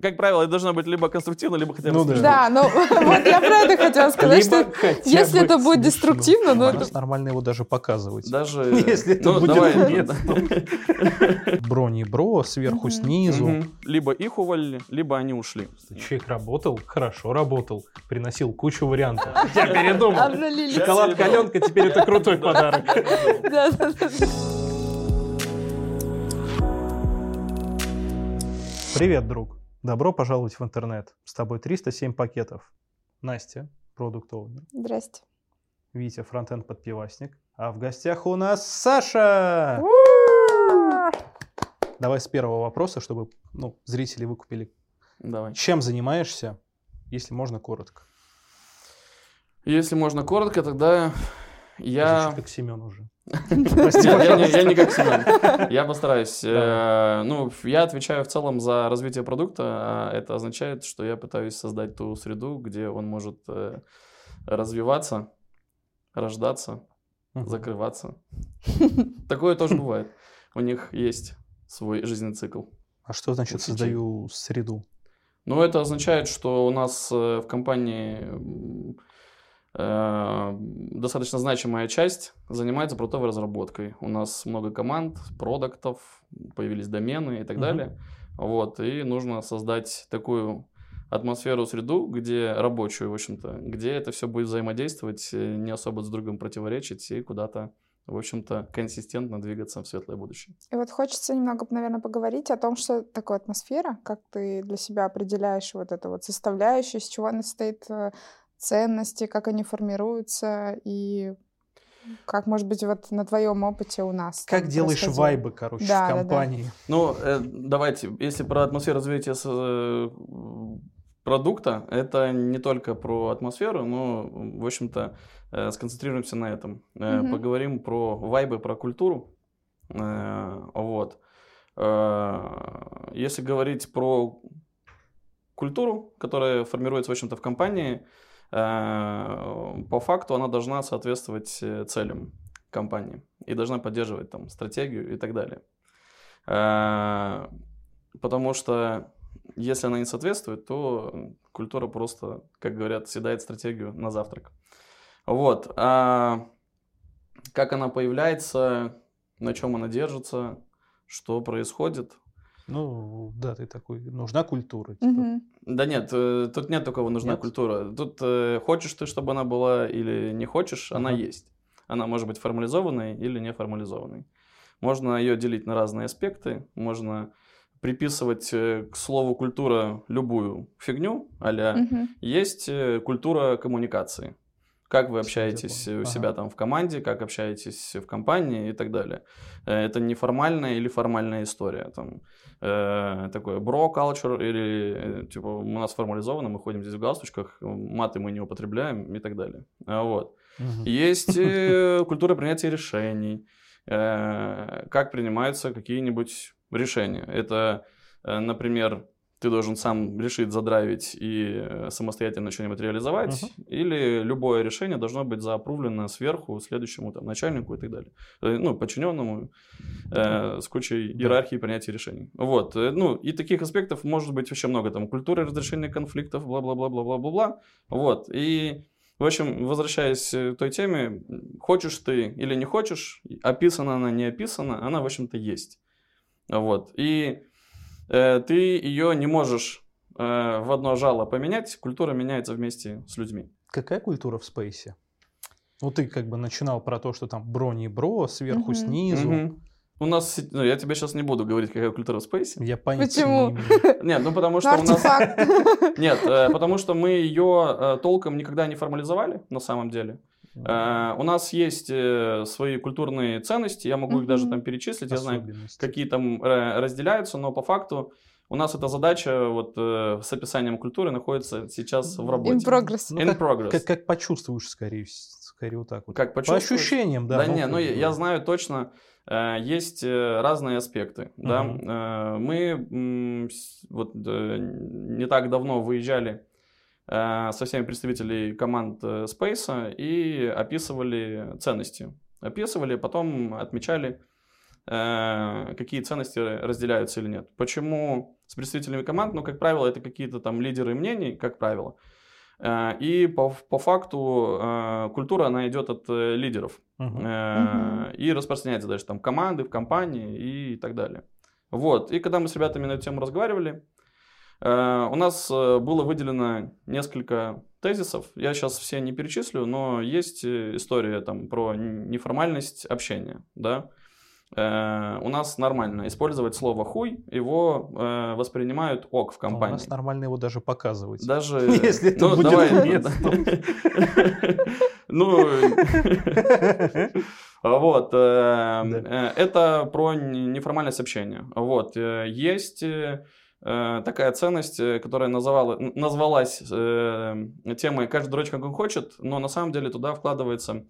как правило, это должно быть либо конструктивно, либо хотя бы Ну да. смешно. Да, ну вот я про это хотела сказать, что если это будет деструктивно, ну Нормально, это... Нормально его даже показывать. Даже... Если это ну, будет. Бро не бро, сверху, снизу. Либо их уволили, либо они ушли. Человек работал, хорошо работал, приносил кучу вариантов. Я передумал. Шоколад Аленка, теперь это крутой подарок. Да, да, да. Привет, друг. Добро пожаловать в интернет. С тобой 307 пакетов. Настя, продукт оунер. Здрасте. Витя, фронтенд подпивасник. А в гостях у нас Саша. Давай с первого вопроса, чтобы ну, зрители выкупили. Давай. Чем занимаешься, если можно коротко? Если можно коротко, тогда я... Звучит как Семен уже. Прости, я, не, как Семен. Я постараюсь. Э, Ну, я отвечаю в целом за развитие продукта. а Это означает, что я пытаюсь создать ту среду, где он может э, развиваться, рождаться, закрываться. Такое тоже бывает. У них есть свой жизненный цикл. А что значит создаю среду? Ну, это означает, что у нас э, в компании достаточно значимая часть занимается продуктовой разработкой. У нас много команд, продуктов, появились домены и так Мгм. далее. Вот, и нужно создать такую атмосферу, среду, где рабочую, в общем-то, где это все будет взаимодействовать, э, не особо с другом противоречить и куда-то, в общем-то, консистентно двигаться в светлое будущее. И вот хочется немного, наверное, поговорить о том, что такое атмосфера, как ты для себя определяешь вот эту вот составляющую, из чего она состоит, э, ценности, как они формируются и как, может быть, вот на твоем опыте у нас. Как делаешь происходило. вайбы, короче, Да, в да, да. компании? Ну, э, давайте, если про атмосферу развития с- э, продукта, это не только про атмосферу, но, в общем-то, э, сконцентрируемся на этом. Э, Мгм. Поговорим про вайбы, про культуру. Э, Вот. Э, Если говорить про культуру, которая формируется, в общем-то, в компании, э, по факту она должна соответствовать э, целям компании и должна поддерживать там стратегию и так далее. Э, Потому что если она не соответствует, то культура просто, как говорят, съедает стратегию на завтрак. Вот. А как она появляется, на чем она держится, что происходит, Ну, да, ты такой, нужна культура. типа. Мгм. Да нет, э, тут нет такого нужна Нет? культура. Тут э, хочешь ты, чтобы она была или не хочешь, она Ага. есть. Она может быть формализованной или не формализованной. Можно ее делить на разные аспекты. Можно приписывать э, к слову культура любую фигню, а Мгм. есть э, культура коммуникации. Как вы общаетесь у Ага. себя там в команде, как общаетесь в компании и так далее. Э, Это неформальная или формальная история. Там, э, такое бро culture или э, типа у нас формализовано, мы ходим здесь в галстучках, маты мы не употребляем и так далее. А Вот. Мгм. Есть э, культура принятия решений, э, как принимаются какие-нибудь решения. Это, например, ты должен сам решить задрайвить и э, самостоятельно что-нибудь реализовать, или любое решение должно быть заапрувлено сверху следующему там, начальнику и так далее. Э, Ну, подчиненному э, с кучей иерархии принятия решений. Вот. э, Ну, и таких аспектов может быть вообще много. Там, культура разрешения конфликтов, бла-бла-бла-бла-бла-бла. Вот. И в общем, возвращаясь к той теме, хочешь ты или не хочешь, описана она, не описана, она, в общем-то, есть. Вот. И ты ее не можешь э, в одно жало поменять, культура меняется вместе с людьми. Какая культура в спейсе? Ну, ты как бы начинал про то, что там бро не бро, сверху, Мгм. снизу. Мгм. У нас, ну, я тебе сейчас не буду говорить, какая культура в спейсе. Я понятия Почему? не имею. Нет, ну потому Ну, что у нас... Нет, э, потому что мы ее э, толком никогда не формализовали, на самом деле. Э, У нас есть э, свои культурные ценности, я могу их даже там перечислить, я знаю, какие там э, разделяются, но по факту у нас эта задача вот э, с описанием культуры находится сейчас в работе. In progress. Ну, In как, progress. Как, как почувствуешь, скорее, скорее вот так вот. Как По ощущениям, да. Да, ну, не, ну я, бы. я знаю точно, э, есть разные аспекты. Да? Мгм. Э, мы м, вот э, не так давно выезжали со всеми представителей команд э, Space и описывали ценности. Описывали, потом отмечали э, какие ценности разделяются или нет. Почему с представителями команд? Ну, как правило, это какие-то там лидеры мнений, как правило. Э, и по, по факту э, культура, она идет от э, лидеров. Uh-huh. И распространяется дальше там команды, в компании и так далее. Вот. И когда мы с ребятами на эту тему разговаривали, у нас было выделено несколько тезисов. Я сейчас все не перечислю, но есть история там про неформальность общения, да. Э, у нас нормально использовать слово хуй, его э, воспринимают ок в компании. у нас нормально его даже показывать. Даже... Если это ну, будет давай, Ну, вот. Э, э, это про неформальное сообщение. Вот. Есть такая ценность, которая называла, назвалась темой «Каждый дурачок, как он хочет», но на самом деле туда вкладывается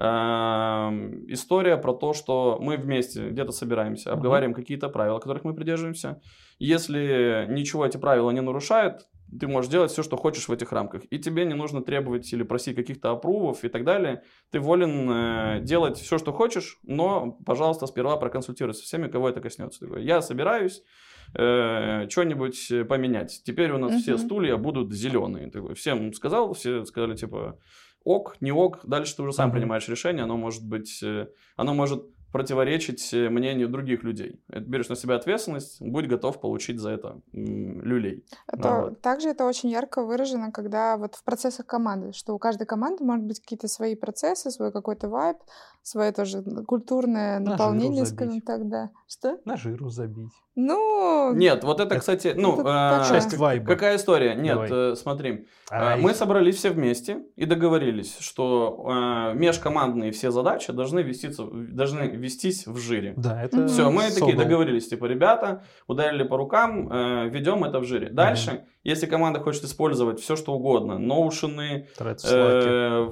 Эм, история про то, что мы вместе где-то собираемся, обговариваем какие-то правила, которых мы придерживаемся. Если ничего эти правила не нарушают, ты можешь делать все, что хочешь в этих рамках. И тебе не нужно требовать или просить каких-то опрувов и так далее. Ты волен э, делать все, что хочешь, но, пожалуйста, сперва проконсультируйся со всеми, кого это коснется. Я собираюсь э, что-нибудь поменять. Теперь у нас uh-huh. все стулья будут зеленые. Ты всем сказал, все сказали, типа, ок, не ок, дальше ты уже сам mm-hmm. принимаешь решение, оно может быть, э, оно может противоречить э, мнению других людей. Берешь на себя ответственность, будь готов получить за это люлей. Это, вот. Также это очень ярко выражено, когда вот в процессах команды, что у каждой команды может быть какие-то свои процессы, свой какой-то вайб, свое тоже культурное на наполнение, скажем так, да. Что? На жиру забить. Ну... Нет, вот это, кстати, ну... Это э, часть вайба. Какая история? Нет, э, смотри. Э, мы собрались все вместе и договорились, что э, межкомандные все задачи должны, веститься, должны вестись в жире. Да, это Все, мы такие договорились, типа, ребята, ударили по рукам, э, ведем это в жире. Дальше, если команда хочет использовать все, что угодно, ноушены, э,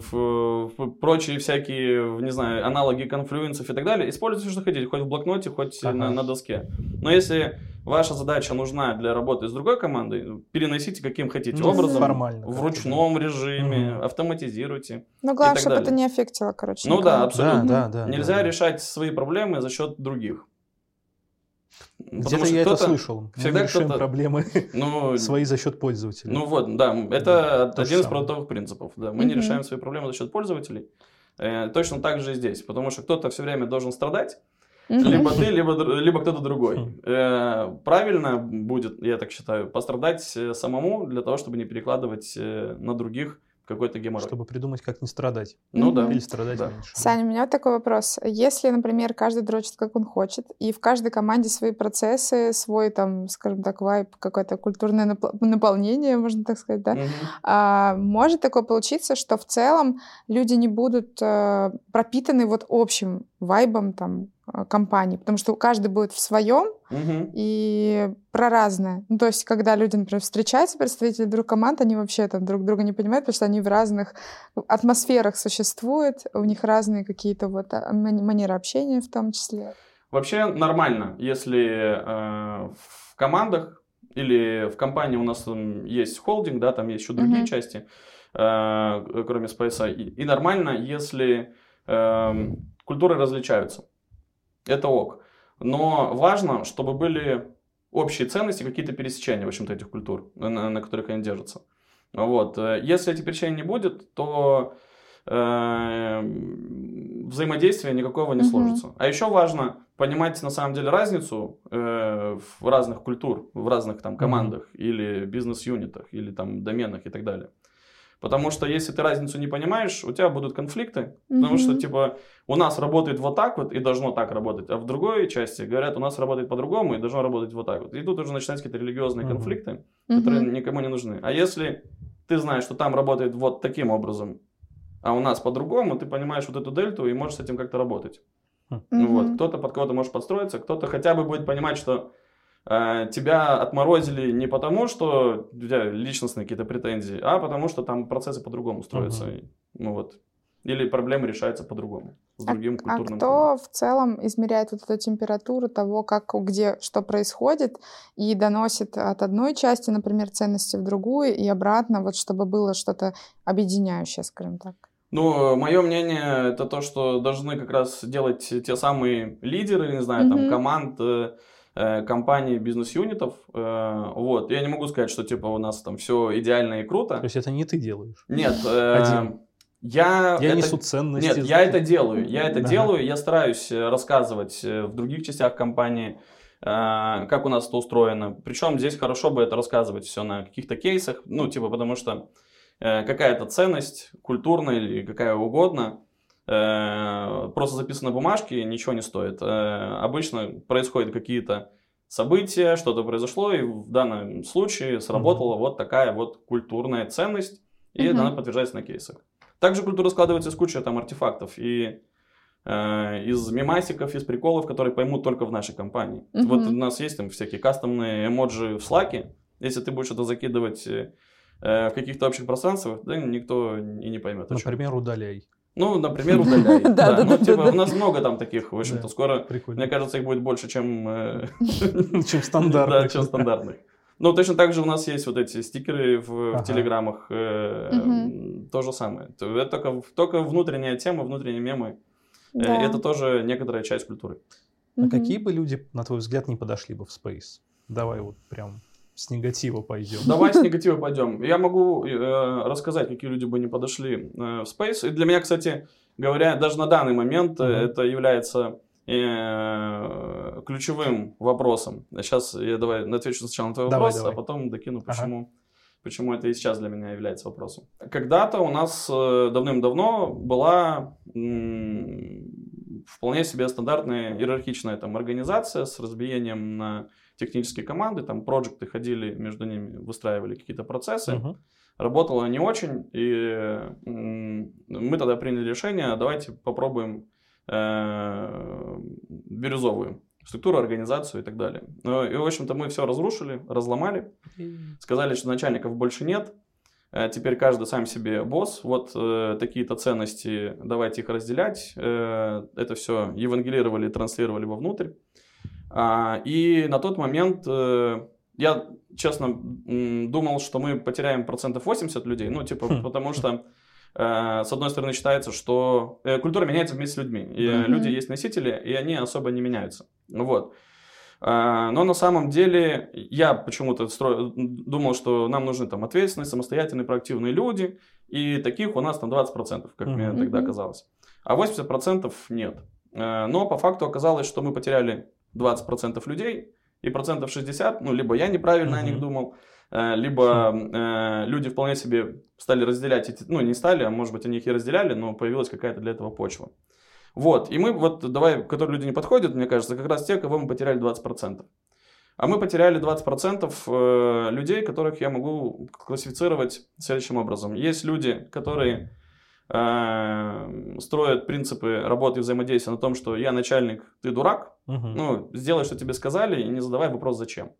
прочие всякие, не знаю, аналоги конфлюенсов и так далее, используйте, что хотите, хоть в блокноте, хоть ага. на, на доске. Но если ваша задача нужна для работы с другой командой, переносите каким хотите ну, образом, формально, в ручном режиме, угу. автоматизируйте. Ну, главное, чтобы далее. это не аффектило, короче. Ну да, абсолютно. Да, да, да, Нельзя да. решать свои проблемы за счет других. Где-то я это слышал. Всегда Мы решаем проблемы ну, свои за счет пользователей. Ну вот, да, это да, один из продуктовых принципов. Да. Мы mm-hmm. не решаем свои проблемы за счет пользователей. Э, точно так же и здесь, потому что кто-то все время должен страдать, mm-hmm. либо ты, либо, либо кто-то другой. Mm-hmm. Э, правильно будет, я так считаю, пострадать э, самому для того, чтобы не перекладывать э, на других какой-то геморрой. Чтобы придумать, как не страдать. Ну да. Или страдать да. меньше. Саня, у меня вот такой вопрос. Если, например, каждый дрочит, как он хочет, и в каждой команде свои процессы, свой, там, скажем так, вайп, какое-то культурное наполнение, можно так сказать, да, угу. а, может такое получиться, что в целом люди не будут а, пропитаны вот общим вайбом, там, а, компании, потому что каждый будет в своем угу. и про разное. Ну, то есть, когда люди, например, встречаются, представители друг команд, они вообще там друг друга не понимают, потому что они в разных атмосферах существуют, у них разные какие-то вот а, манеры общения в том числе. Вообще нормально, если э, в командах или в компании у нас есть холдинг, да, там есть еще другие угу. части, э, кроме Space, и, и нормально, если э, культуры различаются. Это ок. Но важно, чтобы были общие ценности, какие-то пересечения, в общем-то, этих культур, на, на которых они держатся. Вот. Если этих пересечений не будет, то э, взаимодействия никакого не mm-hmm. сложится. А еще важно понимать на самом деле разницу э, в разных культур, в разных там командах mm-hmm. или бизнес-юнитах, или там доменах и так далее. Потому что если ты разницу не понимаешь, у тебя будут конфликты. Mm-hmm. Потому что, типа, у нас работает вот так вот и должно так работать. А в другой части говорят, у нас работает по-другому и должно работать вот так вот. И тут уже начинаются какие-то религиозные mm-hmm. конфликты, которые mm-hmm. никому не нужны. А если ты знаешь, что там работает вот таким образом, а у нас по-другому, ты понимаешь вот эту дельту и можешь с этим как-то работать. Mm-hmm. Ну вот, кто-то под кого-то может подстроиться, кто-то хотя бы будет понимать, что тебя отморозили не потому, что у тебя личностные какие-то претензии, а потому что там процессы по-другому строятся. Угу. Ну вот. Или проблемы решаются по-другому, с а другим а, культурным. А кто кодом. в целом измеряет вот эту температуру того, как, где, что происходит, и доносит от одной части, например, ценности в другую, и обратно, вот чтобы было что-то объединяющее, скажем так? Ну, мое мнение, это то, что должны как раз делать те самые лидеры, не знаю, там, Мгм. команд, э, компаний, бизнес-юнитов. Э, Вот. Я не могу сказать, что, типа, у нас там все идеально и круто. То есть это не ты делаешь. Нет, э, Один. я... Я это- несу ценности. Нет, я это делаю. Я это Ага. делаю, я стараюсь рассказывать в других частях компании, как у нас это устроено. Причем здесь хорошо бы это рассказывать все на каких-то кейсах, ну, типа, потому что какая-то ценность, культурная или какая угодно, просто записана на бумажке, ничего не стоит. Э, Обычно происходят какие-то события, что-то произошло, и в данном случае сработала вот такая вот культурная ценность, и Мгм. она подтверждается на кейсах. Также культура складывается из кучи там артефактов и э, из мемасиков, из приколов, которые поймут только в нашей компании. Мгм. Вот у нас есть там всякие кастомные эмоджи в Slack. Если ты будешь это закидывать э, в каких-то общих пространствах, да, никто и не поймет. Например, удаляй. Ну, например, удаляй. Да, ну, типа, у нас много там таких, в общем-то, скоро, Прикольно. мне кажется, их будет больше, чем... э, Чем стандартных. Да, чем стандартных. Ну, точно так же у нас есть вот эти стикеры в, телеграммах. э. То же самое. То- Это только, только внутренняя тема, внутренние мемы. Э, Да. Это тоже некоторая часть культуры. А какие бы люди, на твой взгляд, не подошли бы в Space? Давай вот прям с негатива пойдем. Давай с негатива пойдем. Я могу э, рассказать, какие люди бы не подошли э, в Space. И для меня, кстати говоря, даже на данный момент Мгм. это является э, ключевым вопросом. Сейчас я давай отвечу сначала на твой Давай, вопрос, давай. а потом докину, Ага. почему, почему это и сейчас для меня является вопросом. Когда-то у нас э, давным-давно была м, вполне себе стандартная иерархичная там организация с разбиением на технические команды, там проекты ходили между ними, выстраивали какие-то процессы. Мгм. Работало не очень, и мы тогда приняли решение, а давайте попробуем э, бирюзовую структуру, организацию и так далее. Ну, и, в общем-то, мы все разрушили, разломали, сказали, что начальников больше нет, э, теперь каждый сам себе босс, вот э, такие-то ценности, давайте их разделять, Э, это все евангелировали, транслировали вовнутрь. А, И на тот момент э, я, честно, думал, что мы потеряем процентов 80 людей, ну, типа, Хм. потому что, э, с одной стороны, считается, что э, культура меняется вместе с людьми, и Мгм. люди есть носители, и они особо не меняются. Вот. А, Но на самом деле я почему-то стро- думал, что нам нужны там ответственные, самостоятельные, проактивные люди, и таких у нас там 20%, как мне Мгм. тогда казалось. А 80% нет. Но по факту оказалось, что мы потеряли 20% людей, и процентов 60, ну, либо я неправильно о них думал, э, либо э, люди вполне себе стали разделять эти, ну, не стали, а может быть, они их и разделяли, но появилась какая-то для этого почва. Вот, и мы вот, давай, которые люди не подходят, мне кажется, как раз те, кого мы потеряли 20%. А мы потеряли 20% э, людей, которых я могу классифицировать следующим образом. Есть люди, которые э, строят принципы работы и взаимодействия на том, что я начальник, ты дурак, Мгм. ну, сделай, что тебе сказали, и не задавай вопрос, зачем.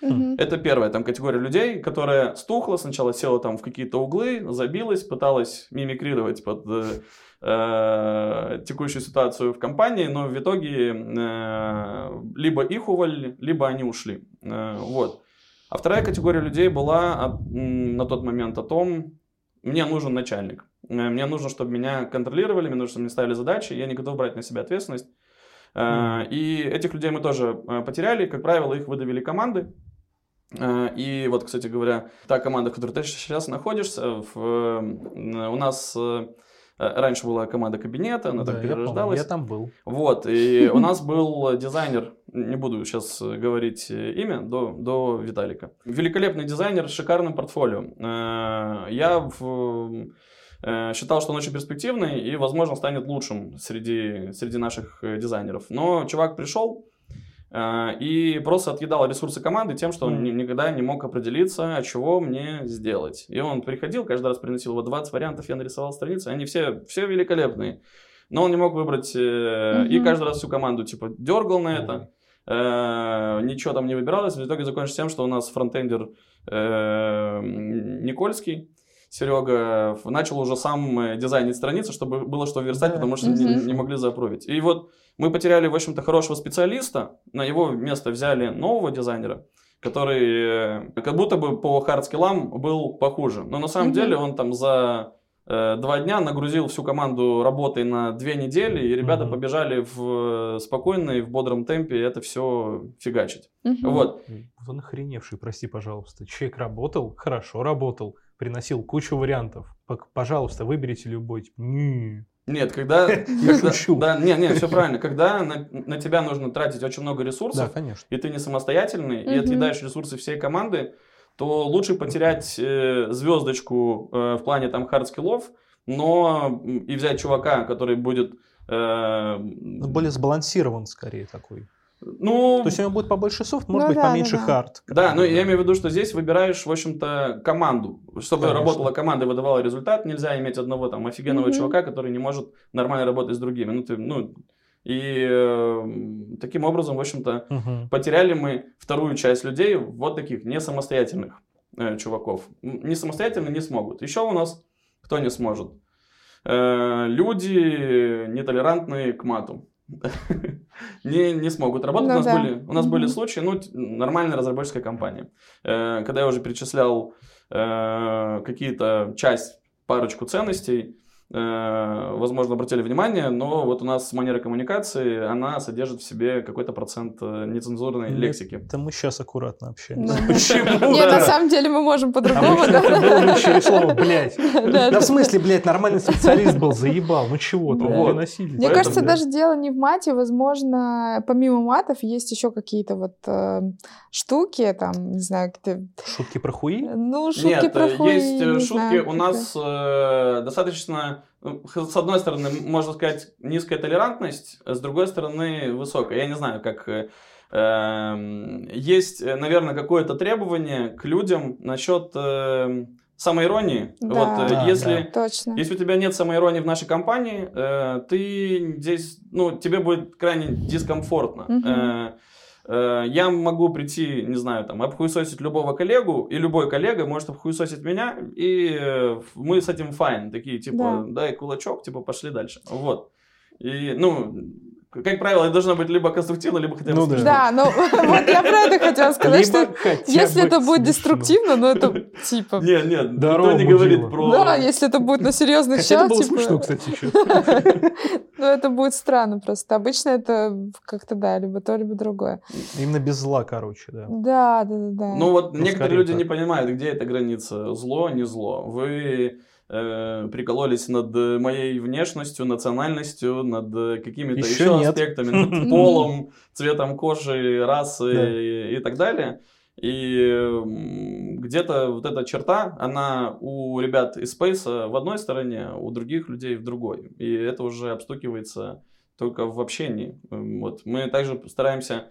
Мгм. Это первая там категория людей, которая стухла, сначала села там в какие-то углы, забилась, пыталась мимикрировать под э, э, текущую ситуацию в компании, но в итоге э, либо их уволили, либо они ушли. Э, вот. А вторая категория людей была от- на тот момент о том, мне нужен начальник. Э, Мне нужно, чтобы меня контролировали, мне нужно, чтобы мне ставили задачи, я не готов брать на себя ответственность. Э, И этих людей мы тоже э, потеряли. Как правило, их выдавили команды. И вот, кстати говоря, та команда, в которой ты сейчас находишься, в, у нас раньше была команда кабинета, она Да, так я помню, перерождалась. я там был. Вот, и у нас был дизайнер, не буду сейчас говорить имя, до, до Виталика. Великолепный дизайнер с шикарным портфолио. Я в- считал, что он очень перспективный и, возможно, станет лучшим среди, среди наших э, дизайнеров. Но чувак пришел э, и просто отъедал ресурсы команды тем, что он никогда не мог определиться, а чего мне сделать. И он приходил, каждый раз приносил вот 20 вариантов, я нарисовал страницы, они все, все великолепные. Но он не мог выбрать, э, и каждый раз всю команду типа дергал на это, э, ничего там не выбиралось. В итоге закончилось тем, что у нас фронтендер э, Никольский, Серега, начал уже сам э, дизайнить страницы, чтобы было что верстать, Да. потому что не, Мгм. не могли заапрувить. И вот мы потеряли, в общем-то, хорошего специалиста, на его место взяли нового дизайнера, который э, как будто бы по хардскиллам был похуже. Но на самом Мгм. деле он там за э, два дня, нагрузил всю команду работой на две недели, и ребята Мгм. побежали в спокойной, в бодром темпе это все фигачить. Мгм. Вот. Вот Он охреневший, прости, пожалуйста. Человек работал, хорошо работал, приносил кучу вариантов. Пожалуйста, выберите любой. Типа, «Не». Нет, когда... Я шучу. Да, не, не, все правильно. Когда на, на тебя нужно тратить очень много Да, ресурсов, конечно. и ты не самостоятельный, и Мгм. отъедаешь ресурсы всей команды, то лучше потерять э, звездочку э, в плане там хардскиллов, но и взять чувака, который будет... э, Ну, более сбалансирован скорее такой. Ну, То есть у него будет побольше софт, может Ну быть, да, поменьше да, да. hard. да, но я имею в виду, что здесь выбираешь, в общем-то, команду. Чтобы Конечно. работала команда и выдавала результат, нельзя иметь одного там офигенного Мгм. чувака, который не может нормально работать с другими. Ну, ты, ну, и э, таким образом, в общем-то, Мгм. потеряли мы вторую часть людей, вот таких не самостоятельных э, чуваков. Не самостоятельно не смогут. Еще у нас кто не сможет? Э, люди нетолерантные к мату. не, не смогут работать. Ну у нас, да. были, у нас были случаи, ну, нормальная разработческая компания. Э, когда я уже перечислял э, какие-то часть, парочку ценностей, возможно, обратили внимание, но вот у нас манера коммуникации, она содержит в себе какой-то процент э, нецензурной Нет. лексики. Это мы сейчас аккуратно общаемся. Да. Почему? Нет, Да. на самом деле мы можем по-другому, Обычно это да. было бы через слово «блядь». Да, Да да. в смысле, блядь, нормальный специалист был, заебал. Ну чего ты, Вот. переносили. Мне кажется, да. даже дело не в мате, возможно, помимо матов есть еще какие-то вот э, штуки, там, не знаю, какие-то, Шутки про хуи? ну, шутки Нет, про э, хуй, есть э, шутки у нас э, достаточно, с одной стороны, можно сказать, низкая толерантность, с другой стороны, высокая. Я не знаю, как... э, эм, есть, э, наверное, какое-то требование к людям насчет э, самоиронии. Да. Вот, э, Да, если... Точно. Если у тебя нет самоиронии в нашей компании, э, ты здесь, ну, тебе будет крайне дискомфортно. Мгм. Э, я могу прийти, не знаю, там, обхуесосить любого коллегу, и любой коллега может обхуесосить меня, и э, мы с этим файн, такие, типа, дай кулачок, типа, пошли дальше. Вот. И, ну, как правило, это должно быть либо конструктивно, либо хотя бы Ну да. смешно. Да, ну вот я про это хотела сказать, что если это будет деструктивно, ну это типа... Нет, нет, никто не говорит про... Да, если это будет на серьезных щах, было типа... смешно, кстати, еще. Ну, это будет странно просто. Обычно это как-то, да, либо то, либо другое. Именно без зла, короче, да. Да, да, да. Ну вот Ну, некоторые люди не понимают, где эта граница. Зло, не зло. Вы э, прикололись над моей внешностью, национальностью, над какими-то еще, нет. аспектами, над полом, цветом кожи, расы Да. и, и так далее. И где-то вот эта черта, она у ребят из Space в одной стороне, у других людей в другой. И это уже обстукивается только в общении. Вот. Мы также стараемся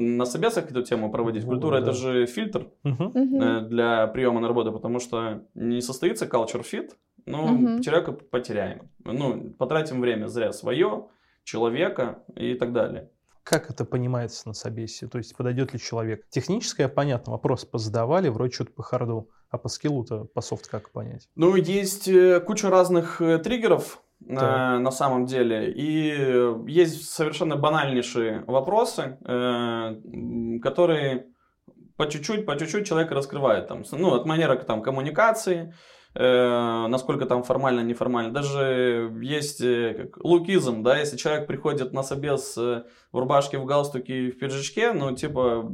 на собесах эту тему проводить. Вот, Культура да. это же фильтр э, для приема на работу, потому что не состоится culture fit, но Мгм. человека потеряем. Ну, потратим время зря свое, человека и так далее. Как это понимается на собесе? То есть подойдет ли человек? Техническое, понятно, вопрос позадавали, вроде что-то по харду, а по скиллу-то, по софт как понять? Ну, есть э, куча разных э, триггеров э, на самом деле, и есть совершенно банальнейшие вопросы, э, которые по чуть-чуть, по чуть-чуть человек раскрывает. Там, ну, от манеры там, коммуникации, э, насколько там формально, неформально. Даже есть э, как, лукизм, да, если человек приходит на собес э, в рубашке, в галстуке и в пиджачке, ну, типа,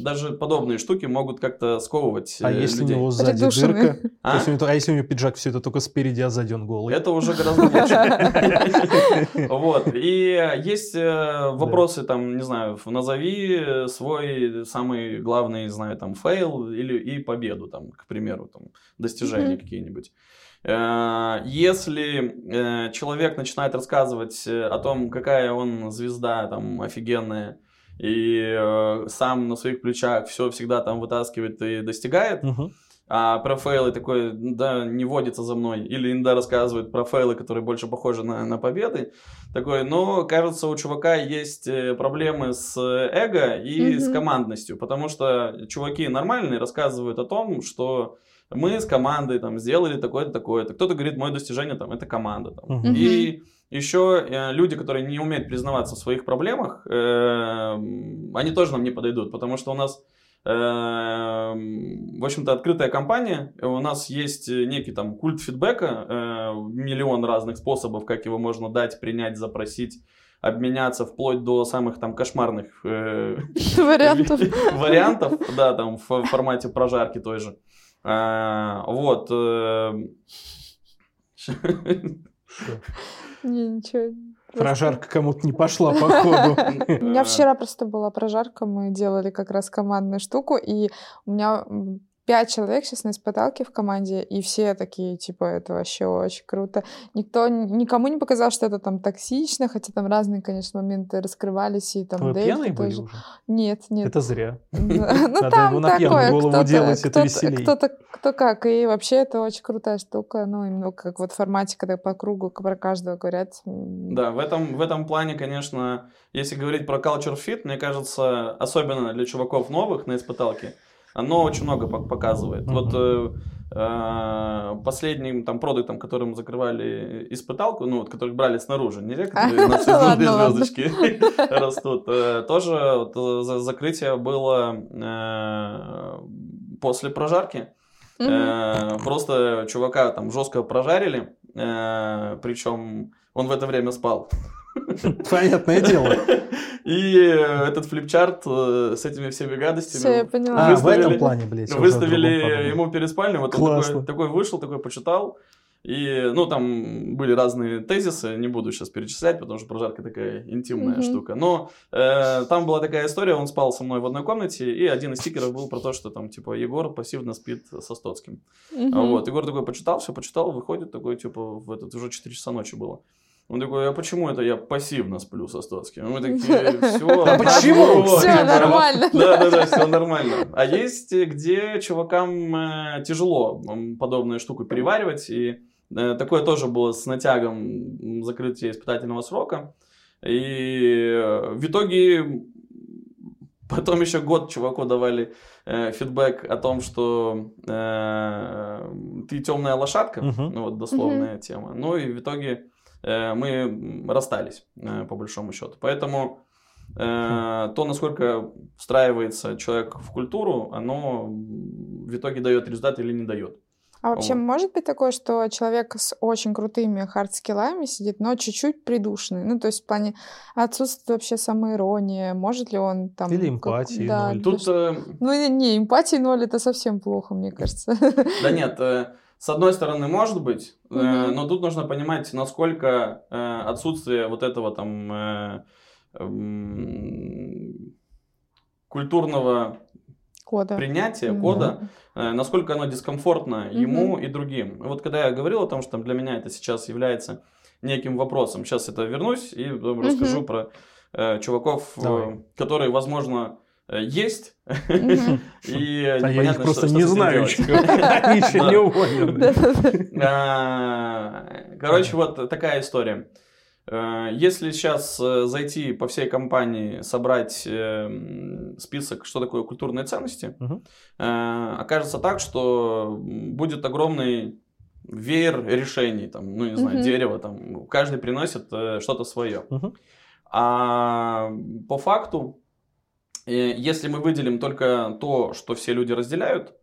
даже подобные штуки могут как-то сковывать А э, если людей. у него сзади дырка? А? у него- а если у него пиджак все это только спереди, а сзади он голый? Это уже гораздо лучше. Вот. И есть э, вопросы, там, не знаю, назови свой самый главный, знаю, там, fail или и победу, там, к примеру, там, достижения какие-нибудь. Э, Если э, человек начинает рассказывать э, о том, какая он звезда, там, офигенная, и сам на своих плечах все всегда там вытаскивает и достигает, а про фейлы такой, да, не водится за мной. Или иногда рассказывает про фейлы, которые больше похожи на, на победы. Такой, но кажется, у чувака есть проблемы с эго и с Мгм. командностью. Потому что чуваки нормальные рассказывают о том, что мы с командой там сделали такое-то, такое-то. Кто-то говорит, мое достижение там это команда. Там. Мгм. И еще э, люди, которые не умеют признаваться в своих проблемах, э, они тоже нам не подойдут, потому что у нас в общем-то, открытая компания, у нас есть некий там культ фидбэка, э, миллион разных способов, как его можно дать, принять, запросить, обменяться, вплоть до самых там кошмарных э, вариантов. вариантов, да, там в формате прожарки той же. Э, вот. Не, ничего. Прожарка кому-то не пошла, походу. У меня вчера просто была прожарка, мы делали как раз командную штуку, и у меня пять человек сейчас на испыталке в команде, и все такие, типа, это вообще очень круто. Никто, никому не показал, что это там токсично, хотя там разные, конечно, моменты раскрывались, и там Вы пьяные были уже? Нет, нет. Это зря. Ну там веселей. Кто-то, кто как, и вообще это очень крутая штука, ну, именно как вот в формате, когда по кругу про каждого говорят. Да, в этом, в этом плане, конечно, если говорить про culture fit, мне кажется, особенно для чуваков новых на испыталке, оно очень много показывает. Mm-hmm. Вот э, э, последним там продуктом, которым закрывали испыталку, ну вот, которых брали снаружи, не которые на звездочки растут, э, тоже закрытие было э, после прожарки. Просто чувака там жестко прожарили, причем он в это время спал. Понятное дело. И э, этот флипчарт э, с этими всеми гадостями... Все, я поняла. А, в этом плане, блядь. Выставили ему перед спальней, вот он такой, такой вышел, такой почитал. И, ну, там были разные тезисы, не буду сейчас перечислять, потому что прожарка такая интимная mm-hmm. штука. Но э, там была такая история, он спал со мной в одной комнате, и один из стикеров был про то, что там, типа, Егор пассивно спит со Стоцким. Mm-hmm. Вот, Егор такой почитал, все почитал, выходит такой, типа, в этот, уже 4 часа ночи было. Он такой, а почему это я пассивно сплю со Стоцким? Мы такие, все. А почему? Все нормально. Да, да, да, все нормально. А есть, где чувакам э, тяжело подобную штуку переваривать. И э, такое тоже было с натягом закрытия испытательного срока. И э, в итоге потом еще год чуваку давали фидбэк о том, что э, ты темная лошадка, uh-huh. ну вот дословная uh-huh. тема. Ну и в итоге Э, мы расстались, э, по большому счету. Поэтому э, то, насколько встраивается человек в культуру, оно в итоге дает результат или не дает. А вообще вот. может быть такое, что человек с очень крутыми хардскиллами сидит, но чуть-чуть придушенный? Ну, то есть в плане отсутствия вообще самоиронии, может ли он там... Или эмпатии как... да, ноль. Тут... Ну, не, эмпатии ноль, это совсем плохо, мне кажется. Да нет, с одной стороны, может быть, mm-hmm. э, но тут нужно понимать, насколько э, отсутствие вот этого там э, э, культурного кода. принятия mm-hmm. кода, э, насколько оно дискомфортно mm-hmm. ему и другим. Вот когда я говорил о том, что там, для меня это сейчас является неким вопросом, сейчас это вернусь и mm-hmm. расскажу про э, чуваков, э, которые, возможно, есть. И а я их просто не знаю еще. Они еще не уволены. А, короче, вот такая история. Э, если сейчас э, зайти по всей компании, собрать список, что такое культурные ценности, окажется так, что будет огромный веер решений, там, ну не знаю, дерево, там, каждый приносит что-то свое. А по факту если мы выделим только то, что все люди разделяют,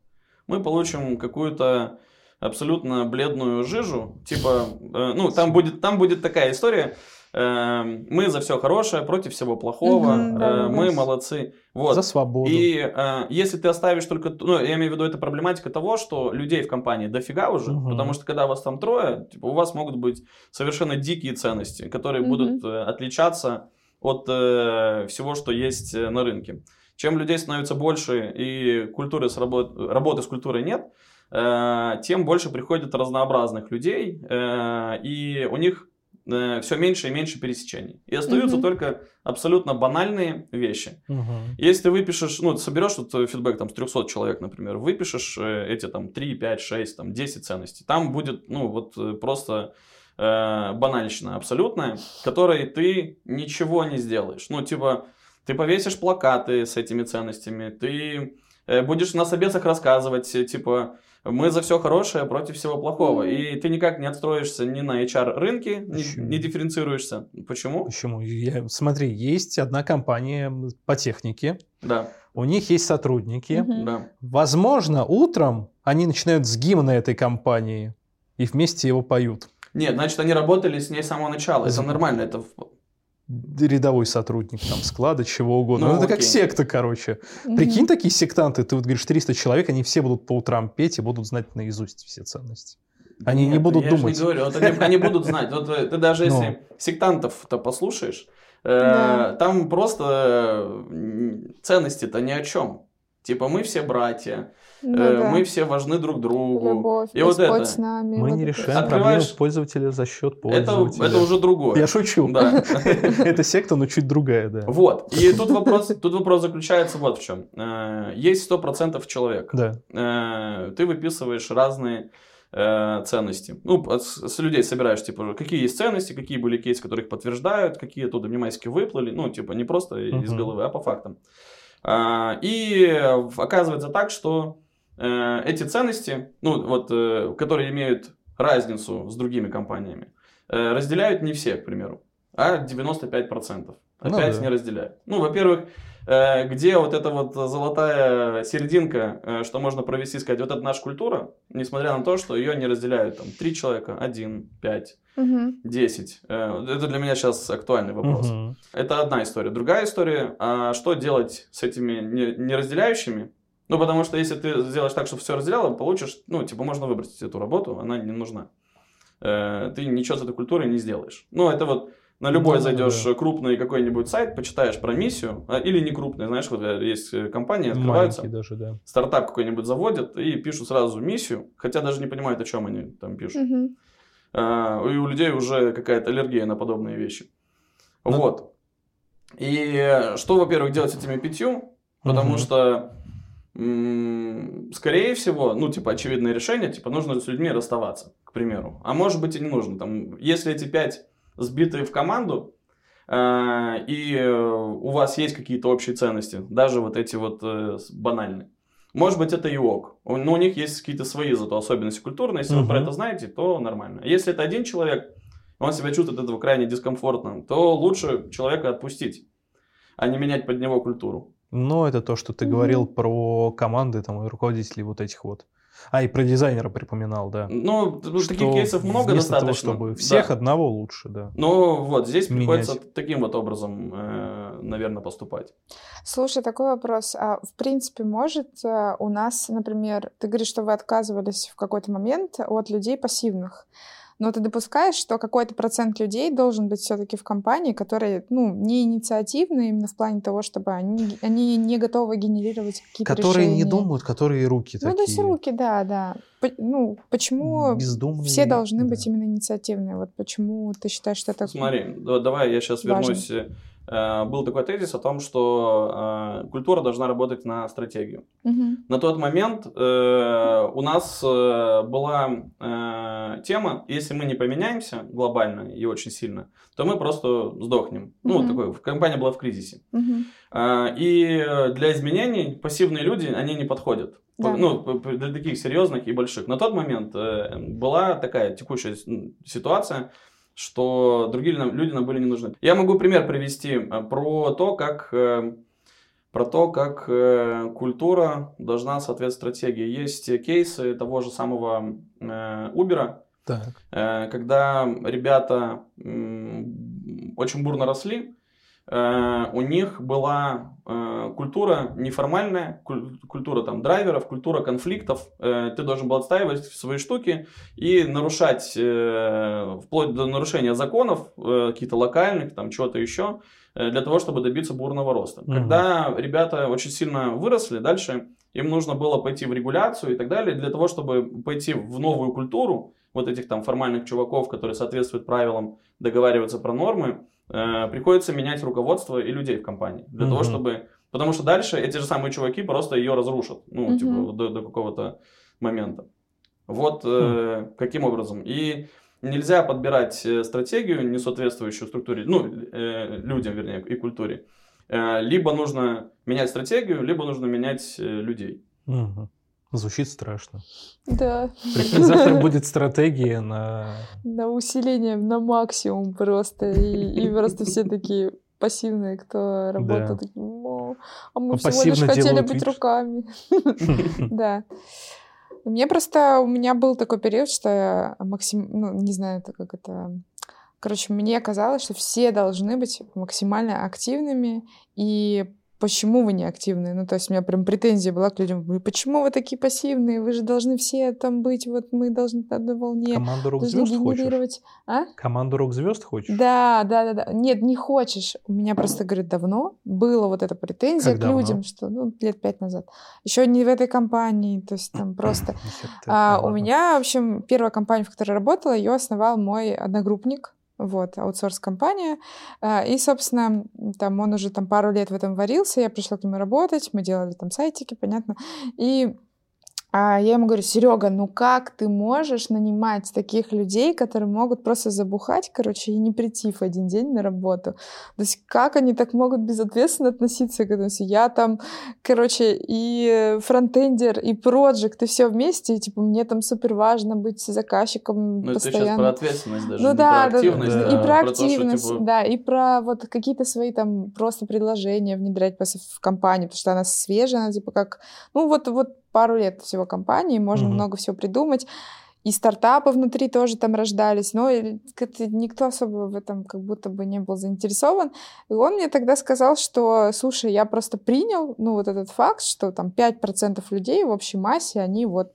мы получим какую-то абсолютно бледную жижу. Типа, э, ну, там будет, там будет такая история. Э, мы за все хорошее, против всего плохого, угу, да, мы молодцы. Вот. За свободу. И э, если ты оставишь только, ну, я имею в виду, это проблематика того, что людей в компании дофига уже, угу. потому что когда вас там трое, типа, у вас могут быть совершенно дикие ценности, которые угу. будут э, отличаться от э, всего, что есть э, на рынке. Чем людей становится больше и культуры с работ... работы с культурой нет, э, тем больше приходит разнообразных людей, э, и у них э, все меньше и меньше пересечений. И остаются угу. только абсолютно банальные вещи. Угу. Если ты выпишешь, ну, соберешь вот фидбэк там с 300 человек, например, выпишешь э, эти там 3, 5, 6, там 10 ценностей, там будет, ну, вот э, просто э, банальщина абсолютная, которой ты ничего не сделаешь. Ну, типа, ты повесишь плакаты с этими ценностями, ты э, будешь на собесах рассказывать, типа, мы за все хорошее против всего плохого. И ты никак не отстроишься ни на HR-рынке, не, не дифференцируешься. Почему? Почему? Я, смотри, есть одна компания по технике. Да. у них есть сотрудники. Да. Возможно, утром они начинают с гимна этой компании и вместе его поют. Нет, значит, они работали с ней с самого начала. Это нормально. Это Рядовой сотрудник там склада, чего угодно. Ну, Ну, это как окей. секта, короче. Прикинь, такие сектанты, ты вот говоришь 300 человек, они все будут по утрам петь и будут знать наизусть все ценности. Они не Нет, будут я думать. не говорю, вот они, они будут знать. Вот э, ты даже Ну. если сектантов-то послушаешь, э, Да. там просто э, ценности-то ни о чем. Типа мы все братья, Ну э, да. мы все важны друг другу. Любовь, И вот это. с нами. Мы вот не это решаем. Открываешь- проблемы пользователя за счет Это, пользователя. это уже другое. Я шучу. Да. Это секта, но чуть другая, да. Вот. И тут вопрос, тут вопрос заключается вот в чем. Есть 100% человек. Да. Э, Ты выписываешь разные э, ценности. Ну, с, с людей собираешь, типа, какие есть ценности, какие были кейсы, которые их подтверждают, какие оттуда внимательски выплыли. Ну, типа, не просто из головы, а по фактам. А, И э, оказывается так, что э, эти ценности, ну, вот, э, которые имеют разницу с другими компаниями, э, разделяют не все, к примеру, а 95%. Ну Опять да. не разделяют. Ну, во-первых, э, где вот эта вот золотая серединка, э, что можно провести, сказать, вот это наша культура, несмотря на то, что ее не разделяют там три человека, один, пять, Мгм. десять. Э, Это для меня сейчас актуальный вопрос. Мгм. Это одна история. Другая история, а что делать с этими не, не разделяющими? Ну, потому что если ты сделаешь так, чтобы все разделяло, получишь, ну, типа, можно выбросить эту работу, она не нужна. Э, Ты ничего с этой культурой не сделаешь. Ну, это вот на любой Ну, зайдешь да. крупный какой-нибудь сайт, почитаешь про миссию, а, или не крупный, знаешь, вот э, есть э, компании, открываются, даже, да. стартап какой-нибудь заводят и пишут сразу миссию, хотя даже не понимают, о чем они там пишут. А, и у людей уже какая-то аллергия на подобные вещи. Ну. Вот. И что, во-первых, делать с этими пятью? Потому Мгм. что, скорее всего, ну, типа, очевидное решение, типа, нужно с людьми расставаться, к примеру. А может быть и не нужно. Там, если эти пять сбиты в команду, э, и э, у вас есть какие-то общие ценности, даже вот эти вот э, банальные, может быть, это и ок. Но у них есть какие-то свои зато особенности культурные. Если вы про это знаете, то нормально. Если это один человек, он себя чувствует этого крайне дискомфортно, то лучше человека отпустить, а не менять под него культуру. Но это то, что ты Мгм. говорил про команды там, и руководителей вот этих вот. А, и про дизайнера припоминал, да. Ну, Что таких кейсов много вместо того, достаточно. чтобы Да. всех одного лучше, да. Ну, вот, здесь менять. приходится таким вот образом, наверное, поступать. Слушай, такой вопрос. А в принципе, может э, у нас, например, ты говоришь, что вы отказывались в какой-то момент от людей пассивных. Но ты допускаешь, что какой-то процент людей должен быть все-таки в компании, которые, ну, не инициативные именно в плане того, чтобы они, они не готовы генерировать какие-то Которые не решения. думают, которые руки Ну, то есть такие. руки, да, да. По- ну, почему бездумные. все должны да. быть именно инициативные? Вот почему ты считаешь, что это... Смотри, да- давай я сейчас Важно. вернусь. Э, Был такой тезис о том, что э, культура должна работать на стратегию. Мгм. На тот момент э, у нас э, была э, тема, если мы не поменяемся глобально и очень сильно, то мы просто сдохнем. Ну, Мгм. такой, компания была в кризисе. Мгм. А, И э, для изменений пассивные люди, они не подходят. Да. Ну, для таких серьезных и больших. На тот момент э, была такая текущая ситуация, что другие люди нам были не нужны. Я могу пример привести э, про то, как э, про то, как э, культура должна соответствовать стратегии. Есть э, кейсы того же самого э, Uber, Так. Э, когда ребята м, очень бурно росли, э, у них была э, культура неформальная, куль- культура там драйверов, культура конфликтов. Э, Ты должен был отстаивать свои штуки и нарушать, э, вплоть до нарушения законов, э, каких-то локальных, там чего-то еще, э, для того, чтобы добиться бурного роста. Мгм. Когда ребята очень сильно выросли, дальше им нужно было пойти в регуляцию и так далее, для того, чтобы пойти в новую культуру, вот этих там формальных чуваков, которые соответствуют правилам, договариваться про нормы, э, приходится менять руководство и людей в компании. Для того, Мгм. чтобы... Потому что дальше эти же самые чуваки просто ее разрушат. Ну, Мгм. типа, до, до какого-то момента. Вот э, каким образом. И нельзя подбирать э, стратегию, не соответствующую структуре, ну, э, людям, вернее, и культуре. Э, либо нужно менять стратегию, либо нужно менять э, людей. Мгм. Звучит страшно. Да, Прикинь, завтра будет стратегия на... на усиление на максимум просто. И, и просто все такие пассивные, кто работает. Да. такие, а мы Ну, всего лишь хотели быть вид, руками. Да. Мне просто, у меня был такой период, что я максим, ну, не знаю, это как это... Короче, мне казалось, что все должны быть максимально активными, и почему вы не активны? Ну, то есть у меня прям претензия была к людям, вы почему вы такие пассивные? Вы же должны все там быть, вот мы должны на одной волне, Команду рок-звезд хочешь? генерировать. А? Команду рок-звезд хочешь? Да, да, да, да. Нет, не хочешь. У меня просто, говорит, давно было вот эта претензия Как к давно? людям, что, ну, лет пять назад. Еще не в этой компании, то есть там просто... А, у меня, в общем, первая компания, в которой работала, ее основал мой одногруппник, вот, аутсорс-компания. А, И, собственно, там он уже там пару лет в этом варился, я пришла к нему работать, мы делали там сайтики, понятно. И а я ему говорю, Серега, ну как ты можешь нанимать таких людей, которые могут просто забухать, короче, и не прийти в один день на работу? То есть как они так могут безответственно относиться к этому? Я там, короче, и фронтендер, и проект, и все вместе, и типа мне там супер важно быть заказчиком Ну, это сейчас постоянно. про ответственность даже, Ну да, про да, активность, да. а и про то, что, активность, типа, да, и про вот какие-то свои там просто предложения внедрять в компанию, потому что она свежая, она типа как, ну вот, вот пару лет всего компании, можно Мгм. много всего придумать, и стартапы внутри тоже там рождались, но никто особо в этом как будто бы не был заинтересован. И он мне тогда сказал, что, слушай, я просто принял, ну, вот этот факт, что там 5% людей в общей массе, они вот,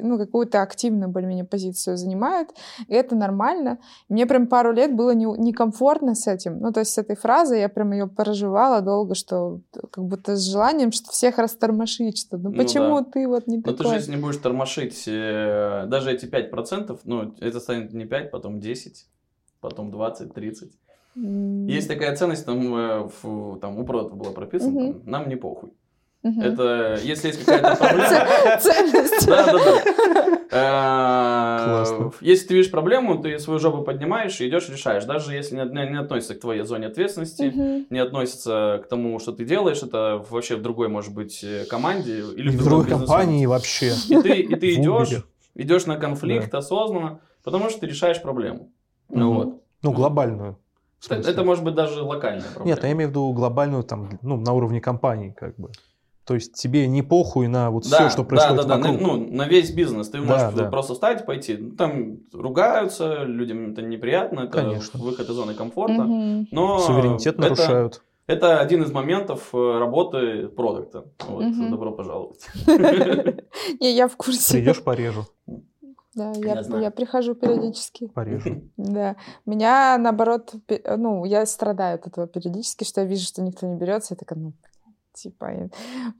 ну, какую-то активную более-менее позицию занимают, и это нормально. Мне прям пару лет было не- некомфортно с этим. Ну, то есть с этой фразой я прям ее проживала долго, что как будто с желанием, что всех растормошить, что ну Ну почему да. ты вот не Но ты же, такой? если не будешь тормошить э, даже эти 5%, ну, это станет не 5, потом 10, потом 20, 30. М, Есть такая ценность, там, э, в- там у прода было прописано, Мгм. там, нам не похуй. мгм. Это, если есть какая-то проблема... Ценность. Да, да, да. Классно. Если ты видишь проблему, ты свою жопу поднимаешь и идешь решаешь. Даже если не, относится к твоей зоне ответственности, не относится к тому, что ты делаешь, это вообще в другой, может быть, э, команде или в другой компании вообще. И ты, идешь. Идешь на конфликт осознанно, потому что ты решаешь проблему. Ну Мгм. вот. Ну, глобальную. Это, может быть даже локальная проблема. Нет, я имею в виду глобальную там, ну, на уровне компании, как бы. То есть тебе не похуй на вот все, что происходит да, да, вокруг. на, ну, на весь бизнес. Ты Да, можешь да. просто встать, пойти. Там ругаются, людям это неприятно, это Конечно. выход из зоны комфорта. Мгм. Но Суверенитет это, нарушают. Это один из моментов э, работы продукта. Вот, Мгм. добро пожаловать. Не, я в курсе. Придешь, порежу. Да, Я я, знаю. я прихожу периодически. Порежу. Да. Меня, наоборот, ну, я страдаю от этого периодически, что я вижу, что никто не берется, я такая, ну, типа,